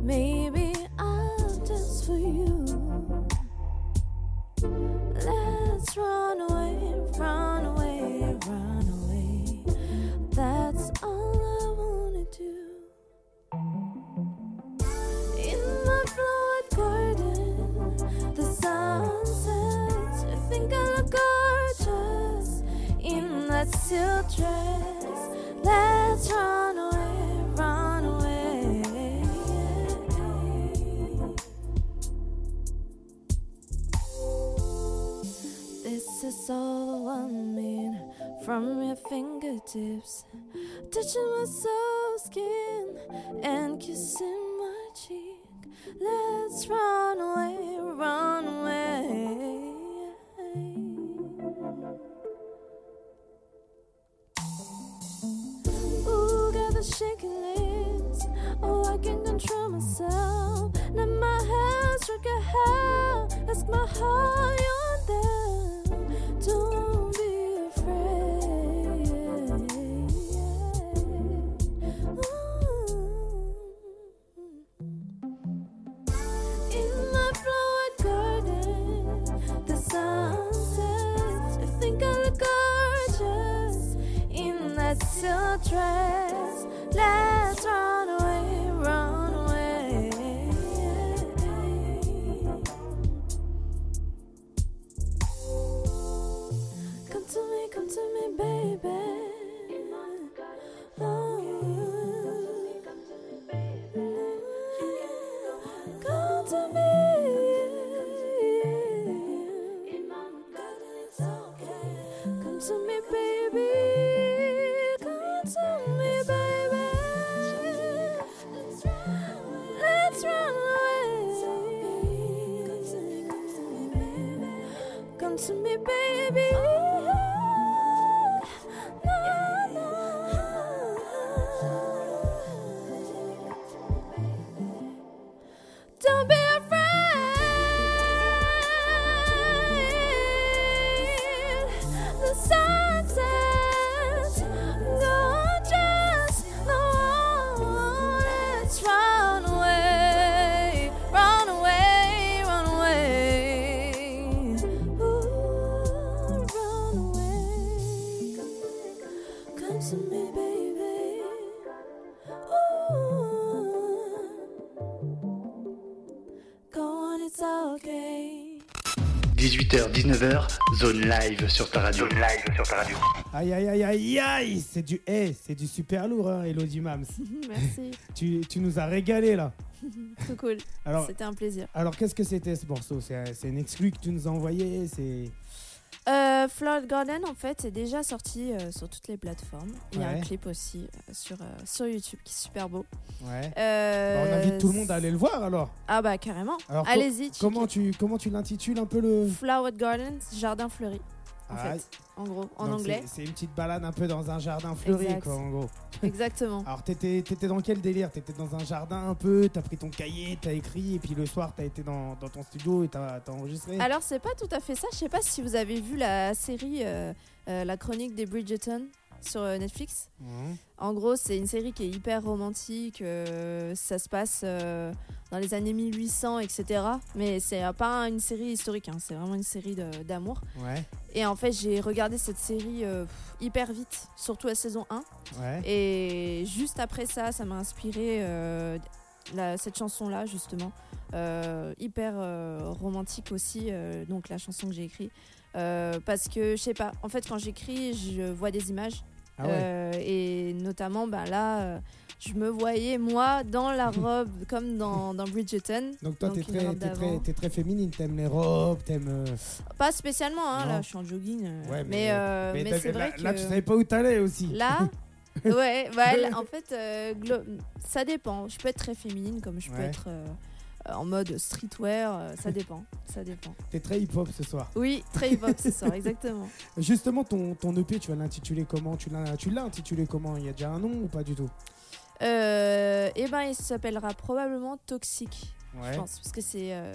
Maybe I'll dance for you. Let's run away, silk dress. Let's run away, run away. This is all I need from your fingertips, touching my soul skin and kissing my cheek. Let's run away, run away. 18h, 19h, zone live sur ta radio. Zone live sur ta radio. Aïe, aïe, aïe, aïe, aïe C'est du, eh, c'est du super lourd, hein, Elodie Mams. Merci, tu, tu nous as régalé, là. tout cool. Alors, C'était un plaisir. alors qu'est-ce que c'était, ce morceau? C'est c'est une exclu que tu nous as envoyé C'est... Euh, Flower Garden, en fait, est déjà sorti euh, sur toutes les plateformes. Il y a Ouais. un clip aussi euh, sur, euh, sur YouTube qui est super beau. Ouais. Bah, on invite tout le monde à aller le voir, alors. Ah bah carrément. Alors, co- Allez-y. checkez. Comment tu, comment tu l'intitules un peu le... Flower Garden, jardin fleuri. En Ah, fait, en gros, en anglais. c'est- C'est une petite balade un peu dans un jardin fleuri, Exact. quoi, en gros. Exactement. Alors, t'étais étais dans quel délire? T'étais dans un jardin un peu, t'as pris ton cahier, t'as écrit, et puis le soir, t'as été dans, dans ton studio et t'as as enregistré? Alors c'est pas tout à fait ça. Je sais pas si vous avez vu la série euh, euh, La chronique des Bridgerton sur euh, Netflix. Mhm. En gros, c'est une série qui est hyper romantique. euh, ça se passe euh, dans les années 1800, etc. Mais c'est pas une série historique. hein, c'est vraiment une série d'amour. Ouais, Et en fait, j'ai regardé cette série euh, hyper vite, surtout la saison 1. ouais. Et juste après ça, ça m'a inspiré la- cette chanson-là, justement. Hyper romantique aussi, donc la chanson que j'ai écrite. Euh, parce que, je sais pas, en fait, quand j'écris, je vois des images. Ah ouais. Euh, et notamment, bah, là, euh, je me voyais, moi, dans la robe, comme dans, dans Bridgerton. donc toi, t'es très, très, féminine, t'aimes les robes, t'aimes... Pas spécialement, hein, là, je suis en jogging. Ouais, mais- mais mais, t'as- c'est là, vrai que... là, tu savais pas où t'allais aussi. Là, ouais, bah, là, en fait, ça dépend. Je peux être très féminine comme je peux Ouais. être en mode streetwear. euh, ça dépend, ça dépend. T'es très hip-hop ce soir. Oui, très hip-hop ce soir, exactement. Justement, ton, ton EP, tu vas l'intituler comment? Tu l'as tu l'as intitulé comment? Il y a déjà un nom ou pas du tout? Euh, et ben, il s'appellera probablement Toxic, Ouais. je pense, parce que c'est euh,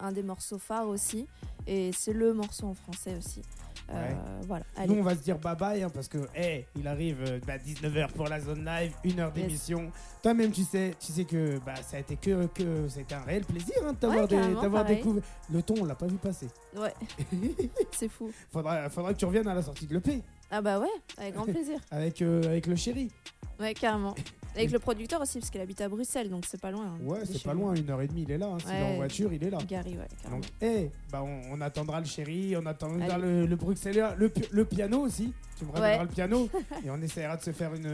un des morceaux phares aussi, et c'est le morceau en français aussi. Euh, Ouais. Voilà, Nous, on va se dire bye bye hein, parce que, hey, il arrive euh, bah, 19h pour la zone live, une heure Yes. d'émission. Toi-même, tu sais, tu sais que bah, ça a été que, que été un réel plaisir hein, de t'avoir Ouais, des- découvert. Le ton, on l'a pas vu passer. Ouais, c'est fou. faudra, faudra que tu reviennes à la sortie de l'EP Ah bah ouais, avec grand plaisir. avec, euh, avec le chéri. Ouais, carrément. Avec le producteur aussi, parce qu'il habite à Bruxelles, donc c'est pas loin. hein, Ouais, c'est pas loin, une heure et demie, il est là. hein. S'il est en Ouais. voiture, il est là. Gary, ouais, carrément. Donc, hey, bah, on, on attendra le chéri, on attendra le, le bruxellois, le, pi- le piano aussi. Tu me ramèneras Ouais. le piano et on essaiera de se faire une,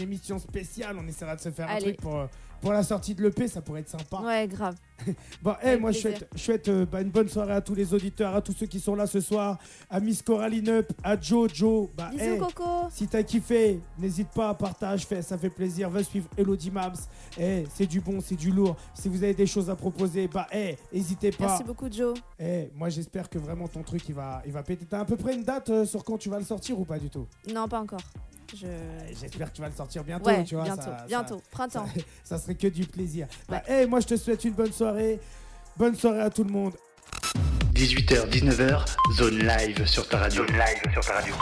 émission spéciale. On essaiera de se faire un truc pour, pour la sortie de l'EP, ça pourrait être sympa. Ouais, grave. Bon, hey, Avec moi je plaisir. souhaite euh, bah, une bonne soirée à tous les auditeurs, à tous ceux qui sont là ce soir, à Miss Coraline Up, à Joe, Joe. Bah, Bisous, hey, Coco. si t'as kiffé, n'hésite pas, partage, fais, ça fait plaisir. Va suivre Elodie Mams. Eh, c'est du bon, c'est du lourd. Si vous avez des choses à proposer, bah, eh, n'hésitez pas. Merci beaucoup, Joe. Eh, moi j'espère que vraiment ton truc il va, il va péter. T'as à peu près une date euh, sur quand tu vas le sortir ou pas du tout? Non, pas encore. Je... J'espère que tu vas le sortir bientôt, Ouais, tu vois. bientôt, ça- ça- bientôt, printemps. Ça, serait que du plaisir. Bah, eh, moi je te souhaite une bonne soirée. Bonne soirée à tout le monde. 18h, 19h, zone live sur ta radio. Zone live sur ta radio.